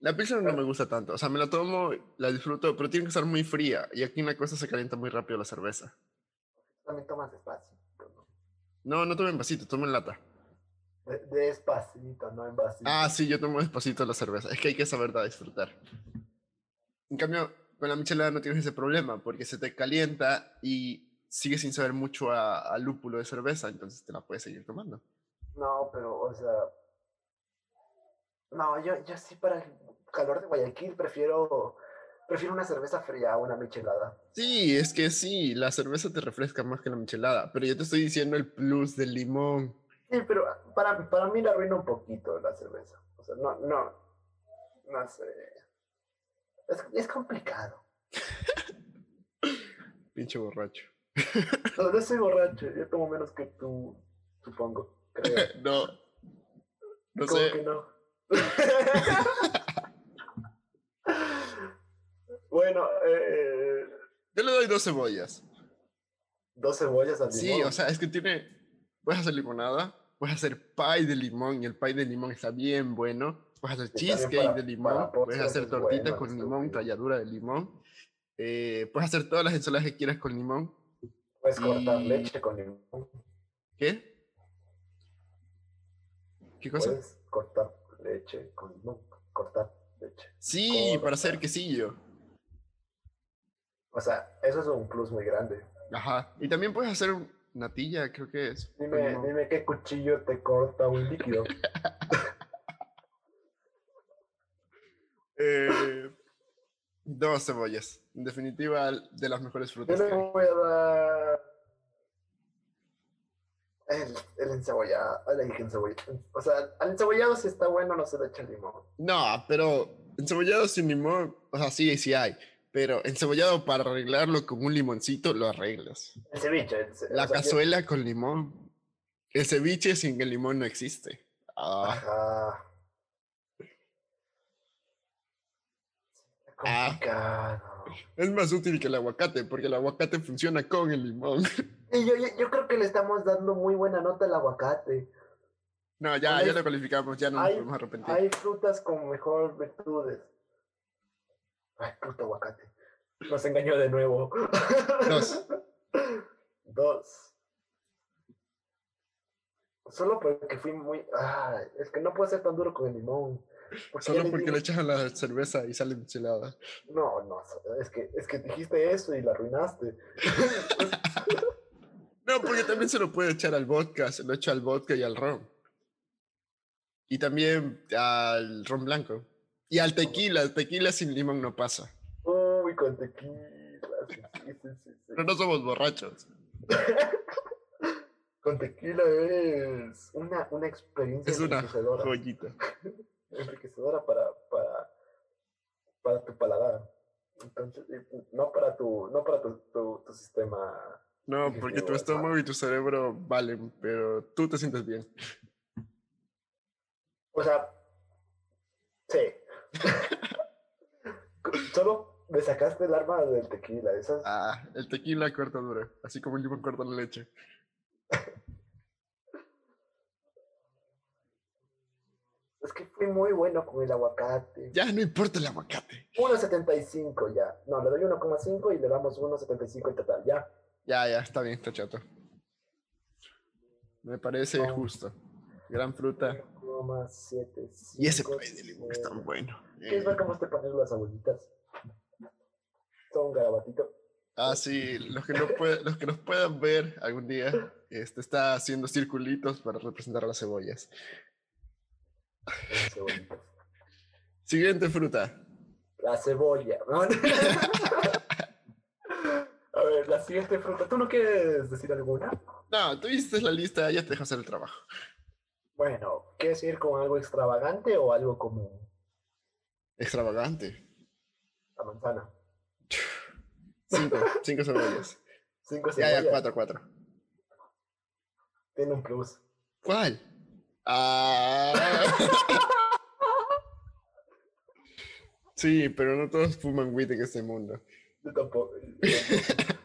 La pizza no me gusta tanto. O sea, me la tomo, la disfruto, pero tiene que estar muy fría. Y aquí en la costa se calienta muy rápido la cerveza. También tomas despacio. No, no tomo en vasito, tomo en lata. despacito, no en vasito. Ah, sí, yo tomo despacito la cerveza. Es que hay que saber disfrutar. En cambio, con la michelada no tienes ese problema porque se te calienta y sigue sin saber mucho a, lúpulo de cerveza, entonces te la puedes seguir tomando. No, pero, o sea, no, yo, yo sí para el calor de Guayaquil prefiero, prefiero una cerveza fría a una michelada. Sí, es que sí, la cerveza te refresca más que la michelada, pero yo te estoy diciendo el plus del limón. Sí, pero para, para mí la arruina un poquito la cerveza. O sea, no, no, no sé. Es, complicado. Pinche borracho. No, no soy borracho, yo tomo menos que tú, supongo. no. No sé. que no? bueno, eh, yo le doy dos cebollas. ¿Dos cebollas al limón? Sí, o sea, es que tiene. Puedes hacer limonada, puedes hacer pie de limón y el pie de limón está bien bueno. Puedes hacer cheesecake de limón, puedes hacer tortita con limón, talladura de limón. Eh, puedes hacer todas las ensaladas que quieras con limón. Puedes cortar leche con limón. ¿Qué? ¿Qué cosa? Puedes cortar leche con limón. Cortar leche. Sí, para hacer quesillo. O sea, eso es un plus muy grande. Ajá. Y también puedes hacer natilla, creo que es. Dime, dime qué cuchillo te corta un líquido. Eh, dos cebollas. En definitiva, de las mejores frutas. Yo le voy a dar. El, el encebollado. O sea, al encebollado si está bueno, no se le echa limón. No, pero encebollado sin limón, o sea, sí, sí hay. Pero encebollado para arreglarlo con un limoncito, lo arreglas. El ceviche. La cazuela con limón. El ceviche sin el limón no existe. Ah. Ajá. Ah, es más útil que el aguacate, porque el aguacate funciona con el limón. yo, yo, creo que le estamos dando muy buena nota al aguacate. No, ya, ya lo calificamos, ya no nos podemos arrepentir. Hay frutas con mejor virtudes. Ay, puto aguacate. Nos engañó de nuevo. Dos. Dos. Solo porque fui muy. Ay, es que no puedo ser tan duro con el limón. Solo porque le echas a la cerveza y sale michelada. No, no, es que, es que dijiste eso y la arruinaste. no, porque también se lo puede echar al vodka, se lo echa al vodka y al ron. Y también al ron blanco. Y al tequila, el tequila sin limón no pasa. Uy, con tequila. Pero no somos borrachos. con tequila es una, una experiencia es una joyita enriquecedora para, para, para tu paladar. Entonces, no para tu, no para tu, tu, sistema. No, porque tu estómago y tu cerebro valen, pero tú te sientes bien. O sea, sí. Solo me sacaste el arma del tequila. Esas... Ah, el tequila corta duro, así como el limón corta la leche. Es que fui muy bueno con el aguacate. Ya no importa el aguacate. 1.75 ya. No, le doy 1,5 y le damos 1.75 en total, ya. Ya, ya, está bien, está chato. Me parece justo. Gran fruta. 1,75. Y ese pay de limón es tan bueno. ¿Quieres ver cómo te ponen las abuelitas? Son garabatito. Ah, sí, los que, no puede- los que nos puedan ver algún día, este, está haciendo circulitos para representar a las cebollas. Son cebolitas. Siguiente fruta. La cebolla. ¿no? La siguiente fruta. ¿Tú no quieres decir alguna? No, tú hiciste la lista, ya te dejo hacer el trabajo. Bueno, ¿quieres ir con algo extravagante o algo como Extravagante. la manzana? Cinco, cinco cebollas. Cinco Ya, cebollas. ya, cuatro, cuatro. Tiene un plus. ¿Cuál? Ah. Sí, pero no todos fuman weed en este mundo. Yo tampoco. yo tampoco.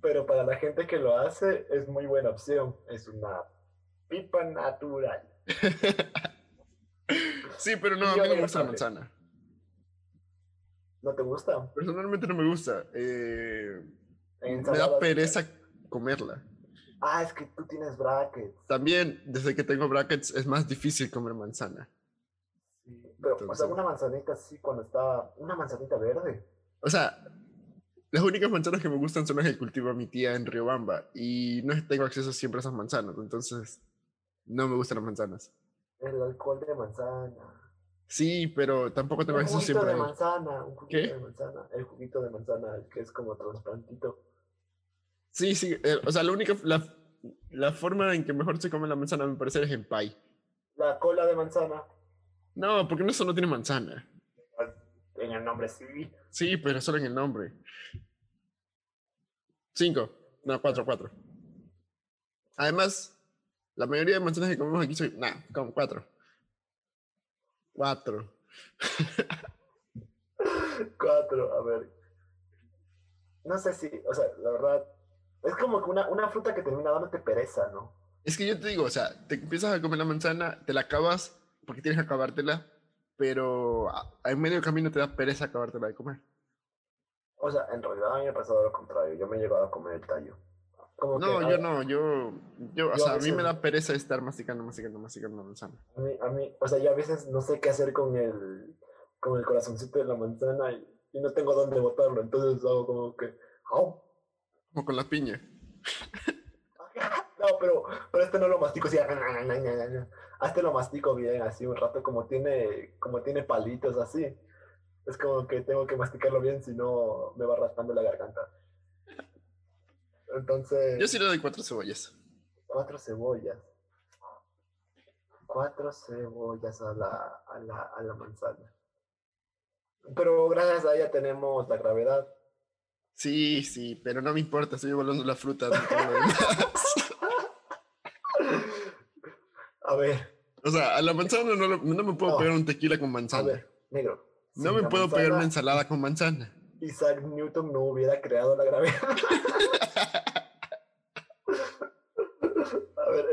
Pero para la gente que lo hace, es muy buena opción. Es una pipa natural. Sí, pero no, a mí no me gusta la manzana. ¿No te gusta? Personalmente no me gusta. eh, me da pereza comerla. Ah, es que tú tienes brackets. También, desde que tengo brackets, es más difícil comer manzana. Sí, Pero, o sea, Entonces- una manzanita así cuando está. Una manzanita verde. O sea, las únicas manzanas que me gustan son las que cultiva mi tía en Riobamba. Y no tengo acceso siempre a esas manzanas. Entonces, no me gustan las manzanas. El alcohol de manzana. Sí, pero tampoco tengo Un acceso juguito siempre de a él. manzana. Un juguito ¿Qué? de manzana. El juguito de manzana, que es como transparentito. Sí, sí. eh, o sea, la única. La, la forma en que mejor se come la manzana, me parece, es en pie. La cola de manzana. No, porque no solo tiene manzana. En el nombre sí. Sí, pero solo en el nombre. Cinco. No, cuatro, cuatro. Además, la mayoría de manzanas que comemos aquí son. Nah, como cuatro. Cuatro. Cuatro, a ver. No sé si, o sea, la verdad. Es como que una, una fruta que termina dándote pereza, ¿no? Es que yo te digo, o sea, te empiezas a comer la manzana, te la acabas porque tienes que acabártela, pero a- en medio camino te da pereza acabártela de comer. O sea, en realidad a mí me ha pasado lo contrario. Yo me he llegado a comer el tallo. Como No, que, yo a- no, yo, yo, o Yo a sea, a mí me veces- da pereza estar masticando, masticando, masticando la manzana. A mí, a mí, o sea, yo a veces no sé qué hacer con el, con el corazoncito de la manzana y, y no tengo dónde botarlo. Entonces hago como que, ¡au! Como con la piña. Pero, pero este no lo mastico así. A este lo mastico bien, así un rato, como tiene, como tiene palitos así. Es como que tengo que masticarlo bien, si no me va raspando la garganta. Entonces, Yo sí le doy cuatro cebollas. cuatro cebollas. Cuatro cebollas a la, a la, a la manzana. Pero gracias a ella tenemos la gravedad. Sí, sí, pero no me importa, estoy evaluando la fruta. no todo lo demás. A ver, o sea, a la manzana no, no me puedo No. pegar un tequila con a manzana. ver, negro. no me puedo pegar una ensalada con manzana. Isaac Newton no hubiera creado la gravedad. A ver,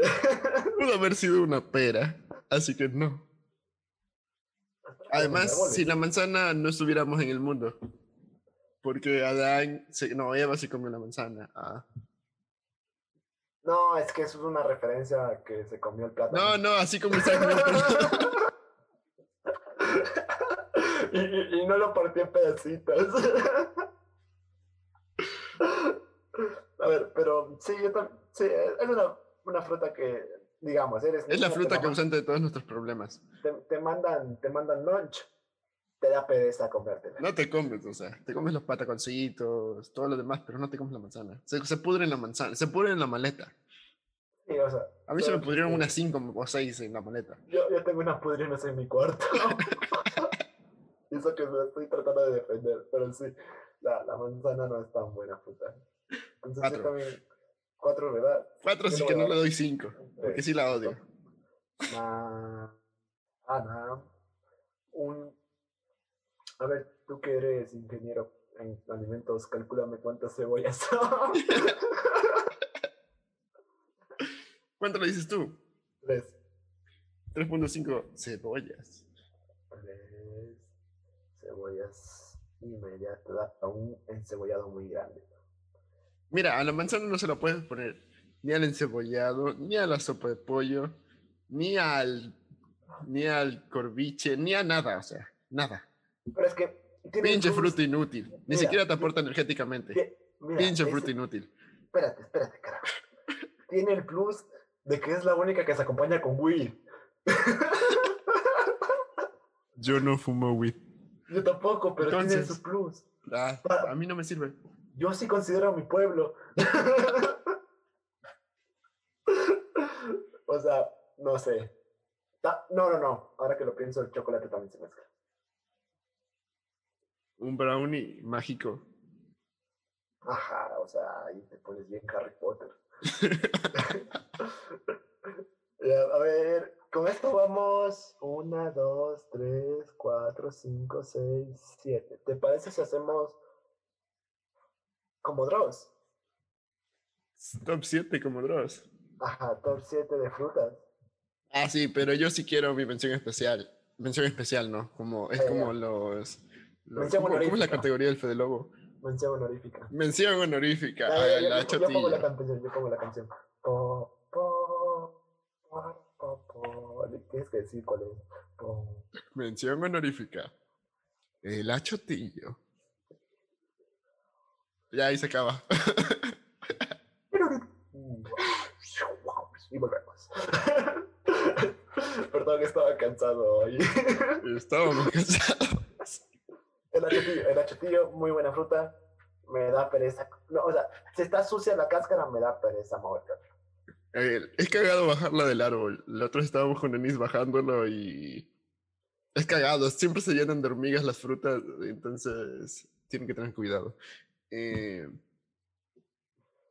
Pudo haber sido una pera, así que no. Además, si la manzana no estuviéramos en el mundo. Porque Adán, se- no, Eva se comió la manzana. Ah. No, es que eso es una referencia a que se comió el plátano. No, no, así como Isaac Newton. y, y- y no lo partí en pedacitos. A ver, pero sí, yo tam- sí, es una, una fruta que, digamos, eres es la fruta causante de todos nuestros problemas. te, te mandan, te mandan lunch, te da pereza comértela. No te comes, o sea, te comes los pataconcitos, todo lo demás, pero no te comes la manzana. Se, se pudre en la manzana, se pudre en la maleta. Sí, o sea, A mí se me pudrieron unas 5 o 6 en la maleta. Yo, yo tengo unas pudrinas en mi cuarto. Eso que me estoy tratando de defender, pero sí, la, la manzana no es tan buena fruta. Entonces Cuatro. yo también, cuatro, ¿verdad? 4 yo sí que no le doy 5, porque Tres. sí la odio. Ma- Ana, un, a ver, tú que eres ingeniero en alimentos, calcúlame cuántas cebollas son. ¿Cuánto le dices tú? Tres. 3.5 cebollas. Tres cebollas y media te da un encebollado muy grande. Mira, a la manzana no se la puedes poner ni al encebollado, ni a la sopa de pollo, ni al ni al corviche, ni a nada, o sea, nada. Pero es que. Pinche plus- fruta inútil. Ni Mira, siquiera te aporta energéticamente. mira, Pinche ese- fruta inútil. Espérate, espérate, carajo. Tiene el plus de que es la única que se acompaña con weed. Yo no fumo weed. Yo tampoco, pero tiene su plus. Ah, a mí no me sirve. Yo sí considero a mi pueblo. o sea, no sé. No, no, no. Ahora que lo pienso, el chocolate también se mezcla. Un brownie mágico. Ajá, o sea, ahí te pones bien Harry Potter. Ya, a ver, con esto vamos. Una, dos, tres, cuatro, cinco, seis, siete. ¿Te parece si hacemos como Dross? Top 7 como Dross. Ajá, top 7 de frutas. Ah, sí, pero yo sí quiero mi mención especial. Mención especial, ¿no? Como, es Ah, como los... ¿cómo, cómo es la honorífica. categoría del Fede Lobo? Mención honorífica. Mención honorífica Ya, ya, ya, la yo, yo pongo la canción, yo pongo la canción. Po, po, po, po, Tienes que decir cuál es. Po. Mención honorífica. El achotillo. Ya ahí se acaba. Y volvemos. Perdón, estaba cansado hoy. Estábamos cansados. El achotillo, el achotillo, muy buena fruta. Me da pereza. No, o sea, si está sucia la cáscara, me da pereza moverla. Eh, Es cagado bajarla del árbol. La otra vez estábamos con Denise bajándolo y. Es cagado. Siempre se llenan de hormigas las frutas. Entonces tienen que tener cuidado. Eh,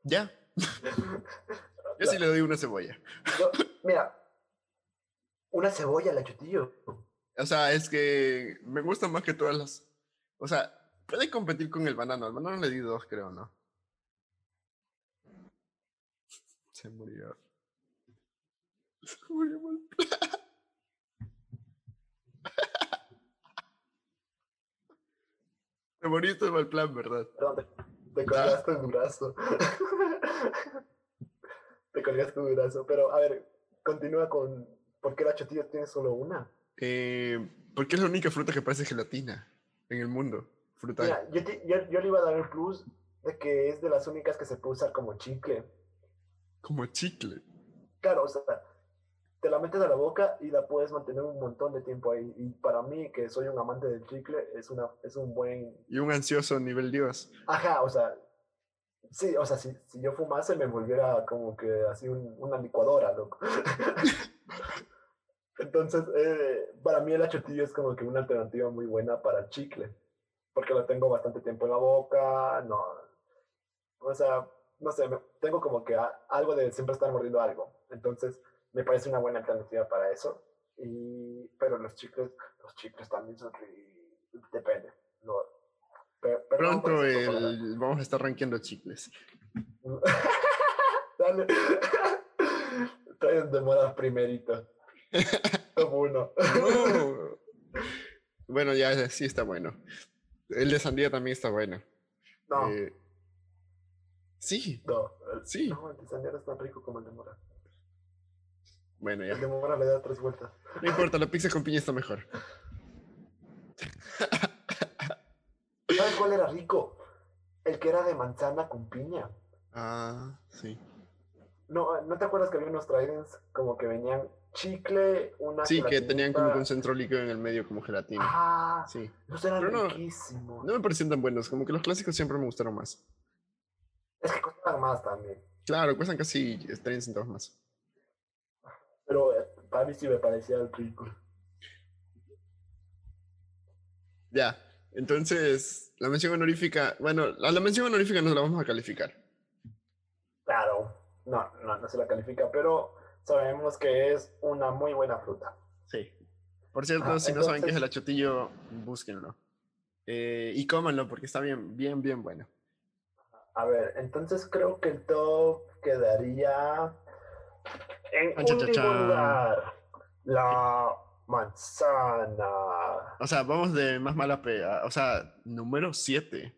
Ya. Yo sí le doy una cebolla. Yo- mira, una cebolla al achotillo. O sea, es que me gustan más que todas las. O sea, puede competir con el banano. Al banano le di dos, creo, ¿no? Se murió. Se murió mal. Te moriste mal plan, ¿verdad? Perdón, te, te colgaste un durazo. te colgaste un durazo. Pero, a ver, continúa con. ¿Por qué el achotillo tiene solo una? Eh, porque es la única fruta que parece gelatina en el mundo. Frutal. Mira, yo, te- yo, yo le iba a dar el plus de que es de las únicas que se puede usar como chicle. Como chicle. Claro, o sea, te la metes a la boca y la puedes mantener un montón de tiempo ahí. Y para mí, que soy un amante del chicle, es, una, es un buen... Y un ansioso nivel Dios. Ajá, o sea, sí, o sea, si, si yo fumase me volviera como que así un- una licuadora, loco. Entonces, eh, para mí el achotillo es como que una alternativa muy buena para el chicle, porque lo tengo bastante tiempo en la boca, no, o sea, no sé, tengo como que a- algo de siempre estar mordiendo algo, entonces me parece una buena alternativa para eso, y, pero los chicles, los chicles también son, depende, no, pe- perdón por Pronto palabra. el, vamos a estar rankeando chicles. Dale. Trae de moda primerito. Top bueno, ya sí está bueno. El de sandía también está bueno. No, Eh, sí, no. el- sí. No, el de sandía no es tan rico como el de mora. Bueno, El ya. de mora le da tres vueltas. No importa, la pizza con piña está mejor. ¿Sabes cuál era rico? El que era de manzana con piña. Ah, sí. No, ¿no te acuerdas que había unos tridents como que venían chicle, una Sí, que tenían como un concentro líquido en el medio como gelatina. Ah, Sí. esos eran no- me parecían tan buenos, como que los clásicos siempre me gustaron más. Es que costaban más también. Claro, cuestan casi 30 centavos más. Pero eh, para mí sí me parecía el rico. Ya, entonces, la mención honorífica, bueno, a la mención honorífica nos la vamos a calificar. No, no, no se la califica, pero sabemos que es una muy buena fruta. Sí. Por cierto, Ah, si no saben qué es el achotillo, búsquenlo. Eh, y cómanlo porque está bien, bien, bien bueno. A ver, entonces creo que el top quedaría en chan. lugar. La manzana. O sea, vamos de más mala pega. O sea, número 7.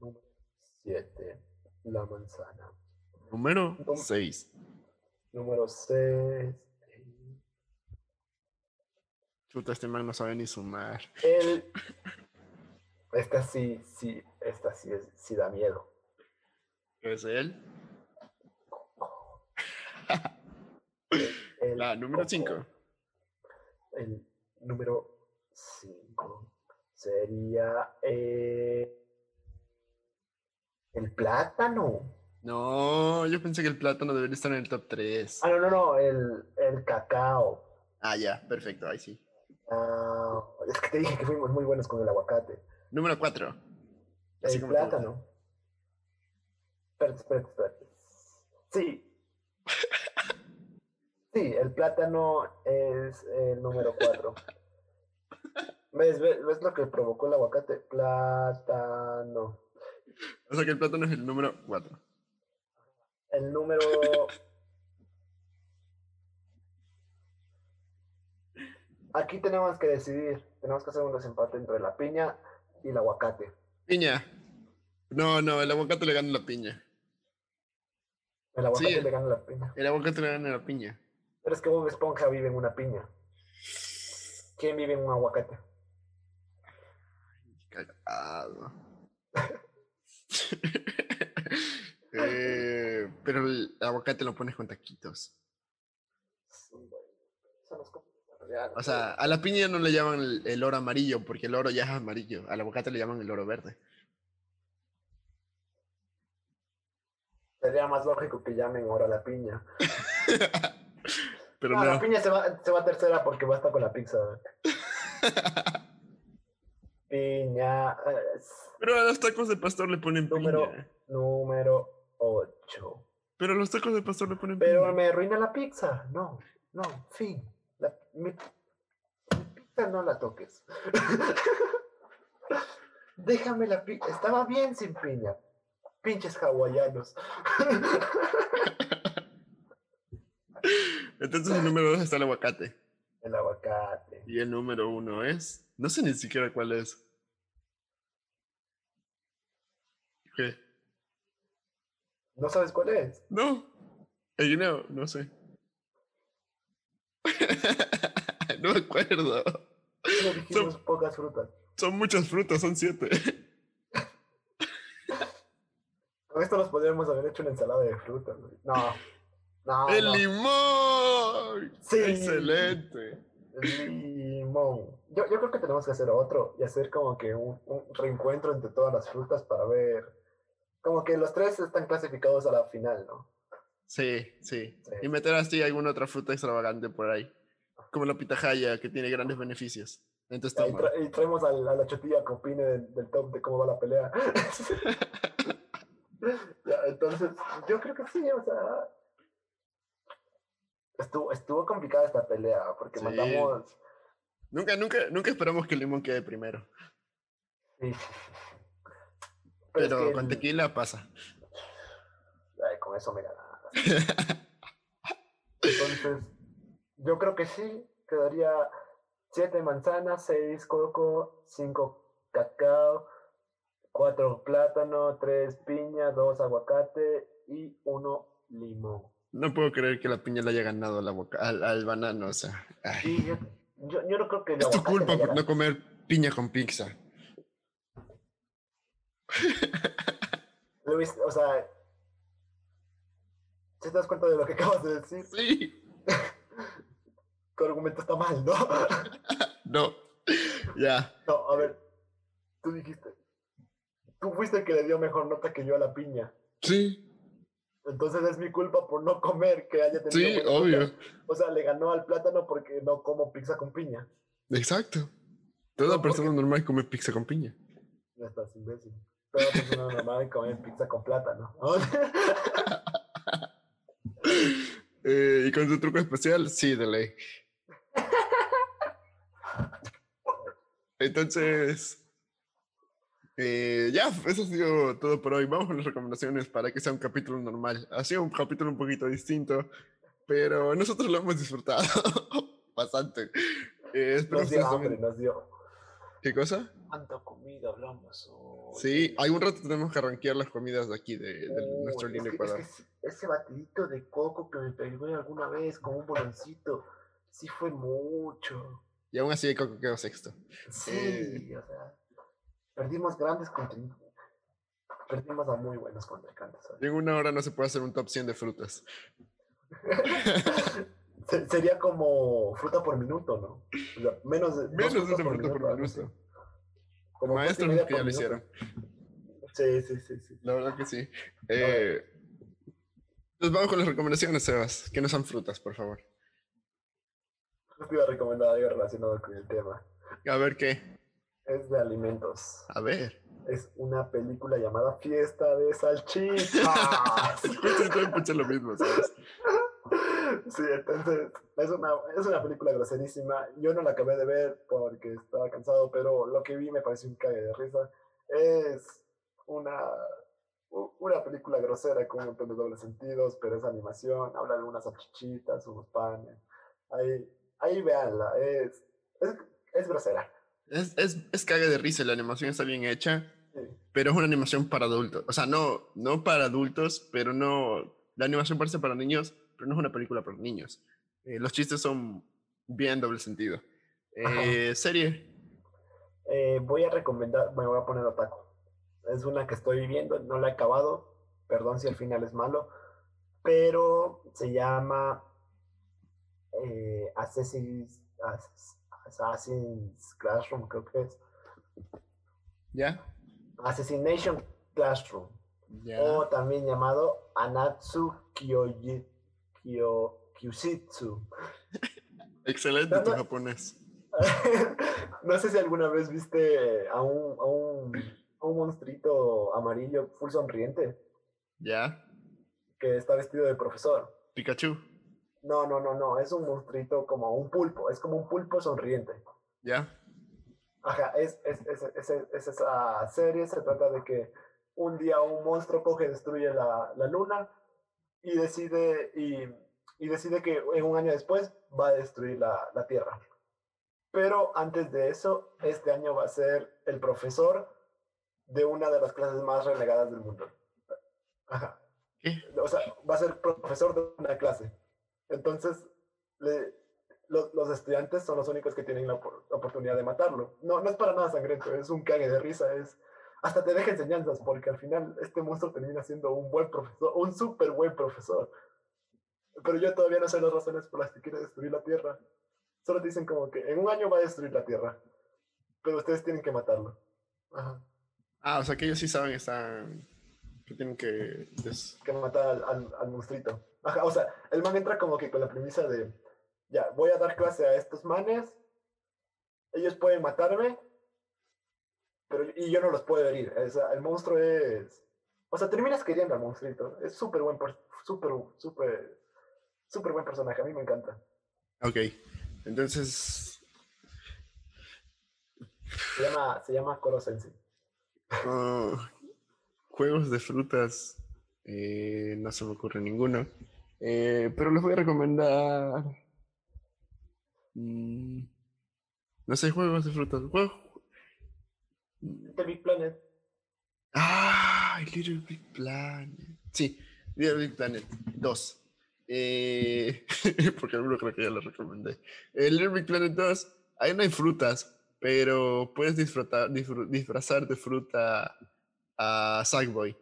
Número 7. La manzana. Número Num- 6. Número 6. Chuta, este man no sabe ni sumar. El. Esta sí, sí, esta sí, es, sí da miedo. ¿Es él? El La número coco. 5. El número 5 sería eh, el plátano. No, yo pensé que el plátano debería estar en el top 3. Ah, no, no, no, el, el cacao. Ah, ya, perfecto, ahí sí. Ah, es que te dije que fuimos muy buenos con el aguacate. Número 4. Así El plátano. Espérate, espérate, espérate. Sí. Sí, el plátano es el número 4. ¿Ves, ves, ves lo que provocó el aguacate? Plátano. O sea que el plátano es el número 4. El número. Aquí tenemos que decidir. Tenemos que hacer un desempate entre la piña y el aguacate. Piña. No, no, el aguacate le gana la piña. El aguacate Sí. le gana la piña. El aguacate le gana la piña. Pero es que Bob Esponja vive en una piña. ¿Quién vive en un aguacate? Cagado. Pero el aguacate lo pones con taquitos. O sea, a la piña no le llaman el, el oro amarillo porque el oro ya es amarillo. Al aguacate le llaman el oro verde. Sería más lógico que llamen ahora a la piña. Pero No, la piña se va, se va tercera porque basta con la pizza. Piña. Pero a los tacos de pastor le ponen Número- piña. número 8. Pero los tacos de pastor le ponen Pero piña. me arruina la pizza. No, no, fin. La- mi, mi pizza no la toques. Déjame la pizza. Estaba bien sin piña. Pinches hawaianos. Entonces el número 2 está el aguacate. El aguacate. Y el número 1 es. No sé ni siquiera cuál es. ¿Qué? ¿No sabes cuál es? No. El guineo, no sé. no me acuerdo. Dijimos pocas frutas. Son muchas frutas, son siete. Con esto nos podríamos haber hecho una ensalada de frutas. No. No. ¡El no. limón! Sí. ¡Excelente! Limón. Yo, yo creo que tenemos que hacer otro y hacer como que un, un reencuentro entre todas las frutas para ver. Como que los tres están clasificados a la final, ¿no? Sí, sí. Sí. Y meter así alguna otra fruta extravagante por ahí. Como la pitahaya, que tiene grandes beneficios. En tu Y, estómago. tra- y traemos a, la chotilla que opine del, del top de cómo va la pelea. Ya, entonces, yo creo que sí, o sea. Estuvo, estuvo complicada esta pelea porque Sí. mandamos. Nunca, nunca, nunca esperamos que el limón quede primero. sí. Pero, es que con el- tequila pasa. Ay, con eso me. Entonces, yo creo que sí, quedaría 7 manzanas, 6 coco, 5 cacao, 4 plátano, 3 piña, 2 aguacate y 1 limón. No puedo creer que la piña le haya ganado la boca, al, al banano, o sea. yo, yo, yo no creo que el Es tu culpa por no comer piña con pizza. Viste, O sea, si te das cuenta de lo que acabas de decir, Sí. tu argumento está mal, ¿no? No. Ya. No, a ver, tú dijiste, tú fuiste el que le dio mejor nota que yo a la piña. Sí. Entonces es mi culpa por no comer que haya tenido. Sí, obvio. O sea, le ganó al plátano porque no como pizza con piña. Exacto. Toda No, persona normal come pizza con piña. No estás imbécil. Toda persona normal come pizza con plátano. ¿no? Eh, y con tu truco especial, sí, de ley. Entonces, Eh, ya, eso ha sido todo por hoy. Vamos con las recomendaciones para que sea un capítulo normal. Ha sido un capítulo un poquito distinto, pero nosotros lo hemos disfrutado bastante. Eh, espero Nos dio hambre, también- nos dio. ¿Qué cosa? ¿Cuánta comida hablamos hoy? Sí, algún rato tenemos que arranquear las comidas de aquí, de, nuestro que- Ecuador. es que ese- batidito de coco que me pegó alguna vez con un boloncito, sí fue mucho. Y aún así, Coco quedó sexto. Sí, Eh. o sea, perdimos grandes contrincantes. Perdimos a muy buenos contrincantes. en una hora no se puede hacer un top 100 de frutas. Se- Sería como fruta por minuto, ¿no? O sea, menos de, Menos de una fruta por minuto. Como fruta y Maestros que ya por lo minuto. hicieron. Sí, sí, sí, sí. La verdad que sí. Eh, Entonces vamos con las recomendaciones, Sebas. Que no sean frutas, por favor. Yo te iba a recomendar algo relacionado con el tema. A ver qué. Es de alimentos. A ver. Es una película llamada Fiesta de Salchichas. Escuchando lo mismo, ¿sabes? Sí, entonces es una, es una película groserísima. Yo no la acabé de ver porque estaba cansado, pero lo que vi me pareció un cague de risa. Es una, una película grosera con un montón de dobles sentidos, pero es animación. Habla de unas salchichitas, unos panes. Ahí, ahí véanla. Es, es, es grosera. Es, es, es caga de risa, la animación está bien hecha, Sí. pero es una animación para adultos. O sea, no, no para adultos, pero no... La animación parece para niños, pero no es una película para niños. Eh, los chistes son bien doble sentido. Eh, serie. Eh, voy a recomendar, me voy a poner otaku. Es una que estoy viendo, no la he acabado. Perdón si al final es malo. Pero se llama eh, Assassin's, Ass- Assassin's Classroom, creo que es. ¿Ya? Assassination Classroom. O también llamado Anatsu Kyoji, Kyo, Kyusitsu. Excelente No, tu japonés. no sé si alguna vez viste a un, a un, a un monstruito amarillo full sonriente ¿Ya? que está vestido de profesor. Pikachu. No, no, no, no, es un monstruito como un pulpo, es como un pulpo sonriente. ¿Ya? Ajá, es, es, es, es- es esa serie, se trata de que un día un monstruo coge, destruye la, la luna y decide, y, y decide que en un año después va a destruir la, la Tierra. Pero antes de eso, este año va a ser el profesor de una de las clases más renegadas del mundo. Ajá. ¿Qué? O sea, va a ser profesor de una clase. Entonces, le- los, los estudiantes son los únicos que tienen la oportunidad de matarlo. No, no es para nada sangriento, es un cague de risa, es... Hasta te deja enseñanzas, porque al final este monstruo termina siendo un buen profesor, un súper buen profesor. Pero yo todavía no sé las razones por las que quiere destruir la Tierra. Solo dicen como que en un año va a destruir la Tierra, pero ustedes tienen que matarlo. Ajá. Ah, o sea que ellos sí saben, están... Que tienen que... des- que matar al, al, al monstruito. Ajá, o sea, el man entra como que con la premisa de, ya, voy a dar clase a estos manes, ellos pueden matarme, pero y yo no los puedo herir. O sea, el monstruo es, o sea, terminas queriendo al monstruito. Es súper buen, per- súper, súper, súper buen personaje. A mí me encanta. Ok. Entonces... Se llama, se llama Koro Sensei. ah, juegos de frutas. eh, no se me ocurre ninguno. Eh, pero les voy a recomendar... mm, no sé, juegos de frutas. Juego- The Big Planet. Ah, Little Big Planet. Sí, Little Big Planet 2. Eh, porque alguno creo que ya lo recomendé. El Little Big Planet 2, ahí no hay frutas, pero puedes disfrutar, disfru- disfrazar de fruta a Sackboy.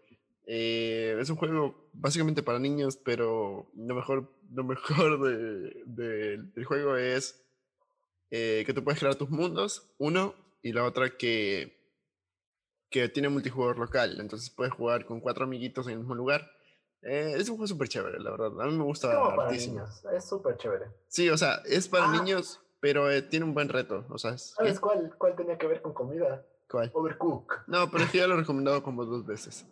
Eh, es un juego básicamente para niños, pero lo mejor, lo mejor de- de- del juego es eh, que tú puedes crear tus mundos, uno, y la otra que que tiene multijugador local, entonces puedes jugar con cuatro amiguitos en el mismo lugar. Eh, es un juego súper chévere, la verdad. A mí me gusta Es como para niños. Es súper chévere. Sí, o sea, es para Ah. niños, pero eh, tiene un buen reto. O sea, es- ¿qué? ¿Sabes cuál, cuál tenía que ver con comida? ¿Cuál? Overcook. No, pero es que ya lo he recomendado como dos veces.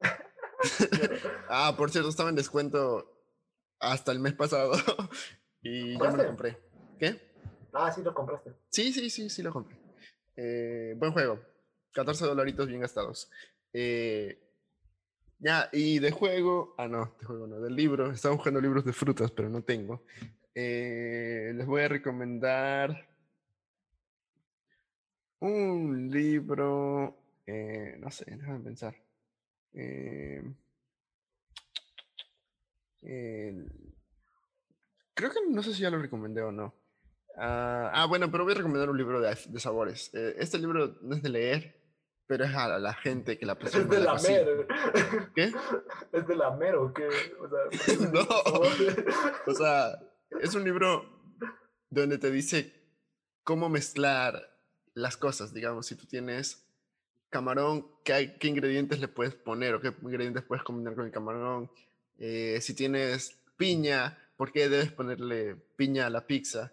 ah, por cierto, estaba en descuento hasta el mes pasado y ya me lo compré. ¿Qué? Ah, sí lo compraste. Sí, sí, sí, sí lo compré. Eh, buen juego. 14 dolaritos bien gastados. Eh, ya, y de juego, ah, no, de juego no, del libro. Estaba buscando libros de frutas, pero no tengo. Eh, les voy a recomendar un libro, eh, no sé, déjame pensar. Creo que no sé si ya lo recomendé o no. ah, ah bueno, pero voy a recomendar un libro de, de sabores. este libro no es de leer, pero es a la gente que la Es de la mer. ¿Qué? ¿Es de la mer o qué? O sea, no. O sea, es un libro donde te dice cómo mezclar las cosas. Digamos, si tú tienes camarón, ¿qué, qué ingredientes le puedes poner o qué ingredientes puedes combinar con el camarón? Eh, si tienes piña, ¿por qué debes ponerle piña a la pizza?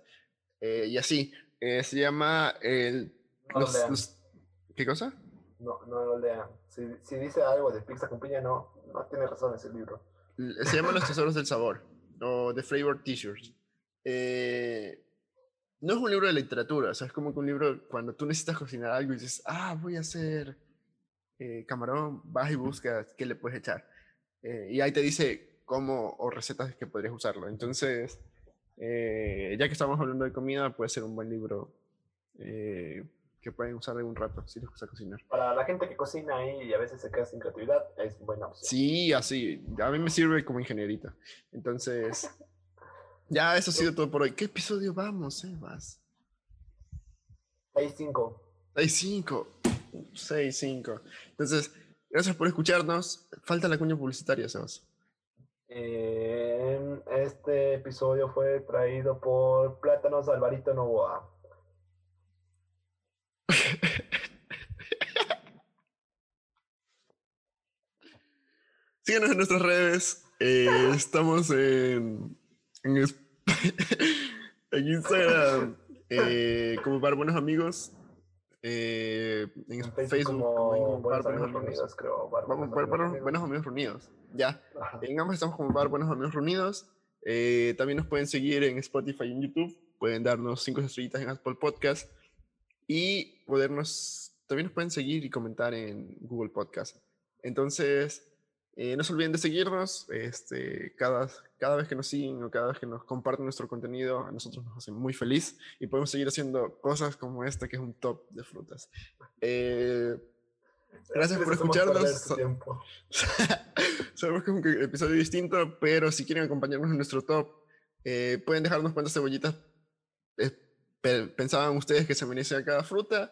Eh, y así. Eh, se llama el... ¿Qué cosa? No, no lo lean. Si, si, dice algo de pizza con piña, no, no tiene razón ese libro. Se llama Los Tesoros del Sabor o The Flavor T-Shirts. Eh, no es un libro de literatura, o sea, es como que un libro cuando tú necesitas cocinar algo y dices, ah, voy a hacer eh, camarón, vas y buscas qué le puedes echar. Eh, y ahí te dice cómo o recetas que podrías usarlo. Entonces, ya que estamos hablando de comida, puede ser un buen libro que pueden usar de un rato si les gusta cocinar. Para la gente que cocina ahí y a veces se queda sin creatividad, es buena opción. Sí, así. A mí me sirve como ingenierita. Entonces, ya eso ha sido todo por hoy. ¿Qué episodio vamos, Evas? Hay cinco. Hay cinco. Seis, cinco. Entonces, gracias por escucharnos. Falta la cuña publicitaria, Sebas. este episodio fue traído por Plátanos Alvarito Novoa. Síganos en nuestras redes. Eh, estamos en, en, Instagram eh, como Bar Buenos Amigos. Eh, en, Facebook, como, Bar Buenos Amigos, creo. Bar, Buenos, Amigos Reunidos. Ya. En ambos estamos como Bar Buenos Amigos Reunidos. también nos pueden seguir en Spotify y en YouTube. Pueden darnos cinco estrellitas en Apple Podcast y podernos, también nos pueden seguir y comentar en Google Podcast. Entonces, eh, no se olviden de seguirnos. Este, cada, cada vez que nos siguen o cada vez que nos comparten nuestro contenido, a nosotros nos hace muy feliz y podemos seguir haciendo cosas como esta, que es un top de frutas. Eh, gracias por escucharnos. Sabemos que es un episodio distinto, pero si quieren acompañarnos en nuestro top, eh, pueden dejarnos cuántas cebollitas pensaban ustedes que se merecía cada fruta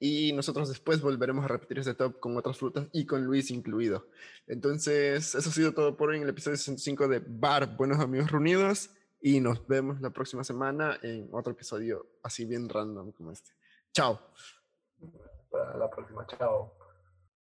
y nosotros después volveremos a repetir este top con otras frutas y con Luis incluido. Entonces, eso ha sido todo por hoy en el episodio 65 de Bar Buenos Amigos Reunidos y nos vemos la próxima semana en otro episodio así bien random como este. Chao. Para la próxima, chao.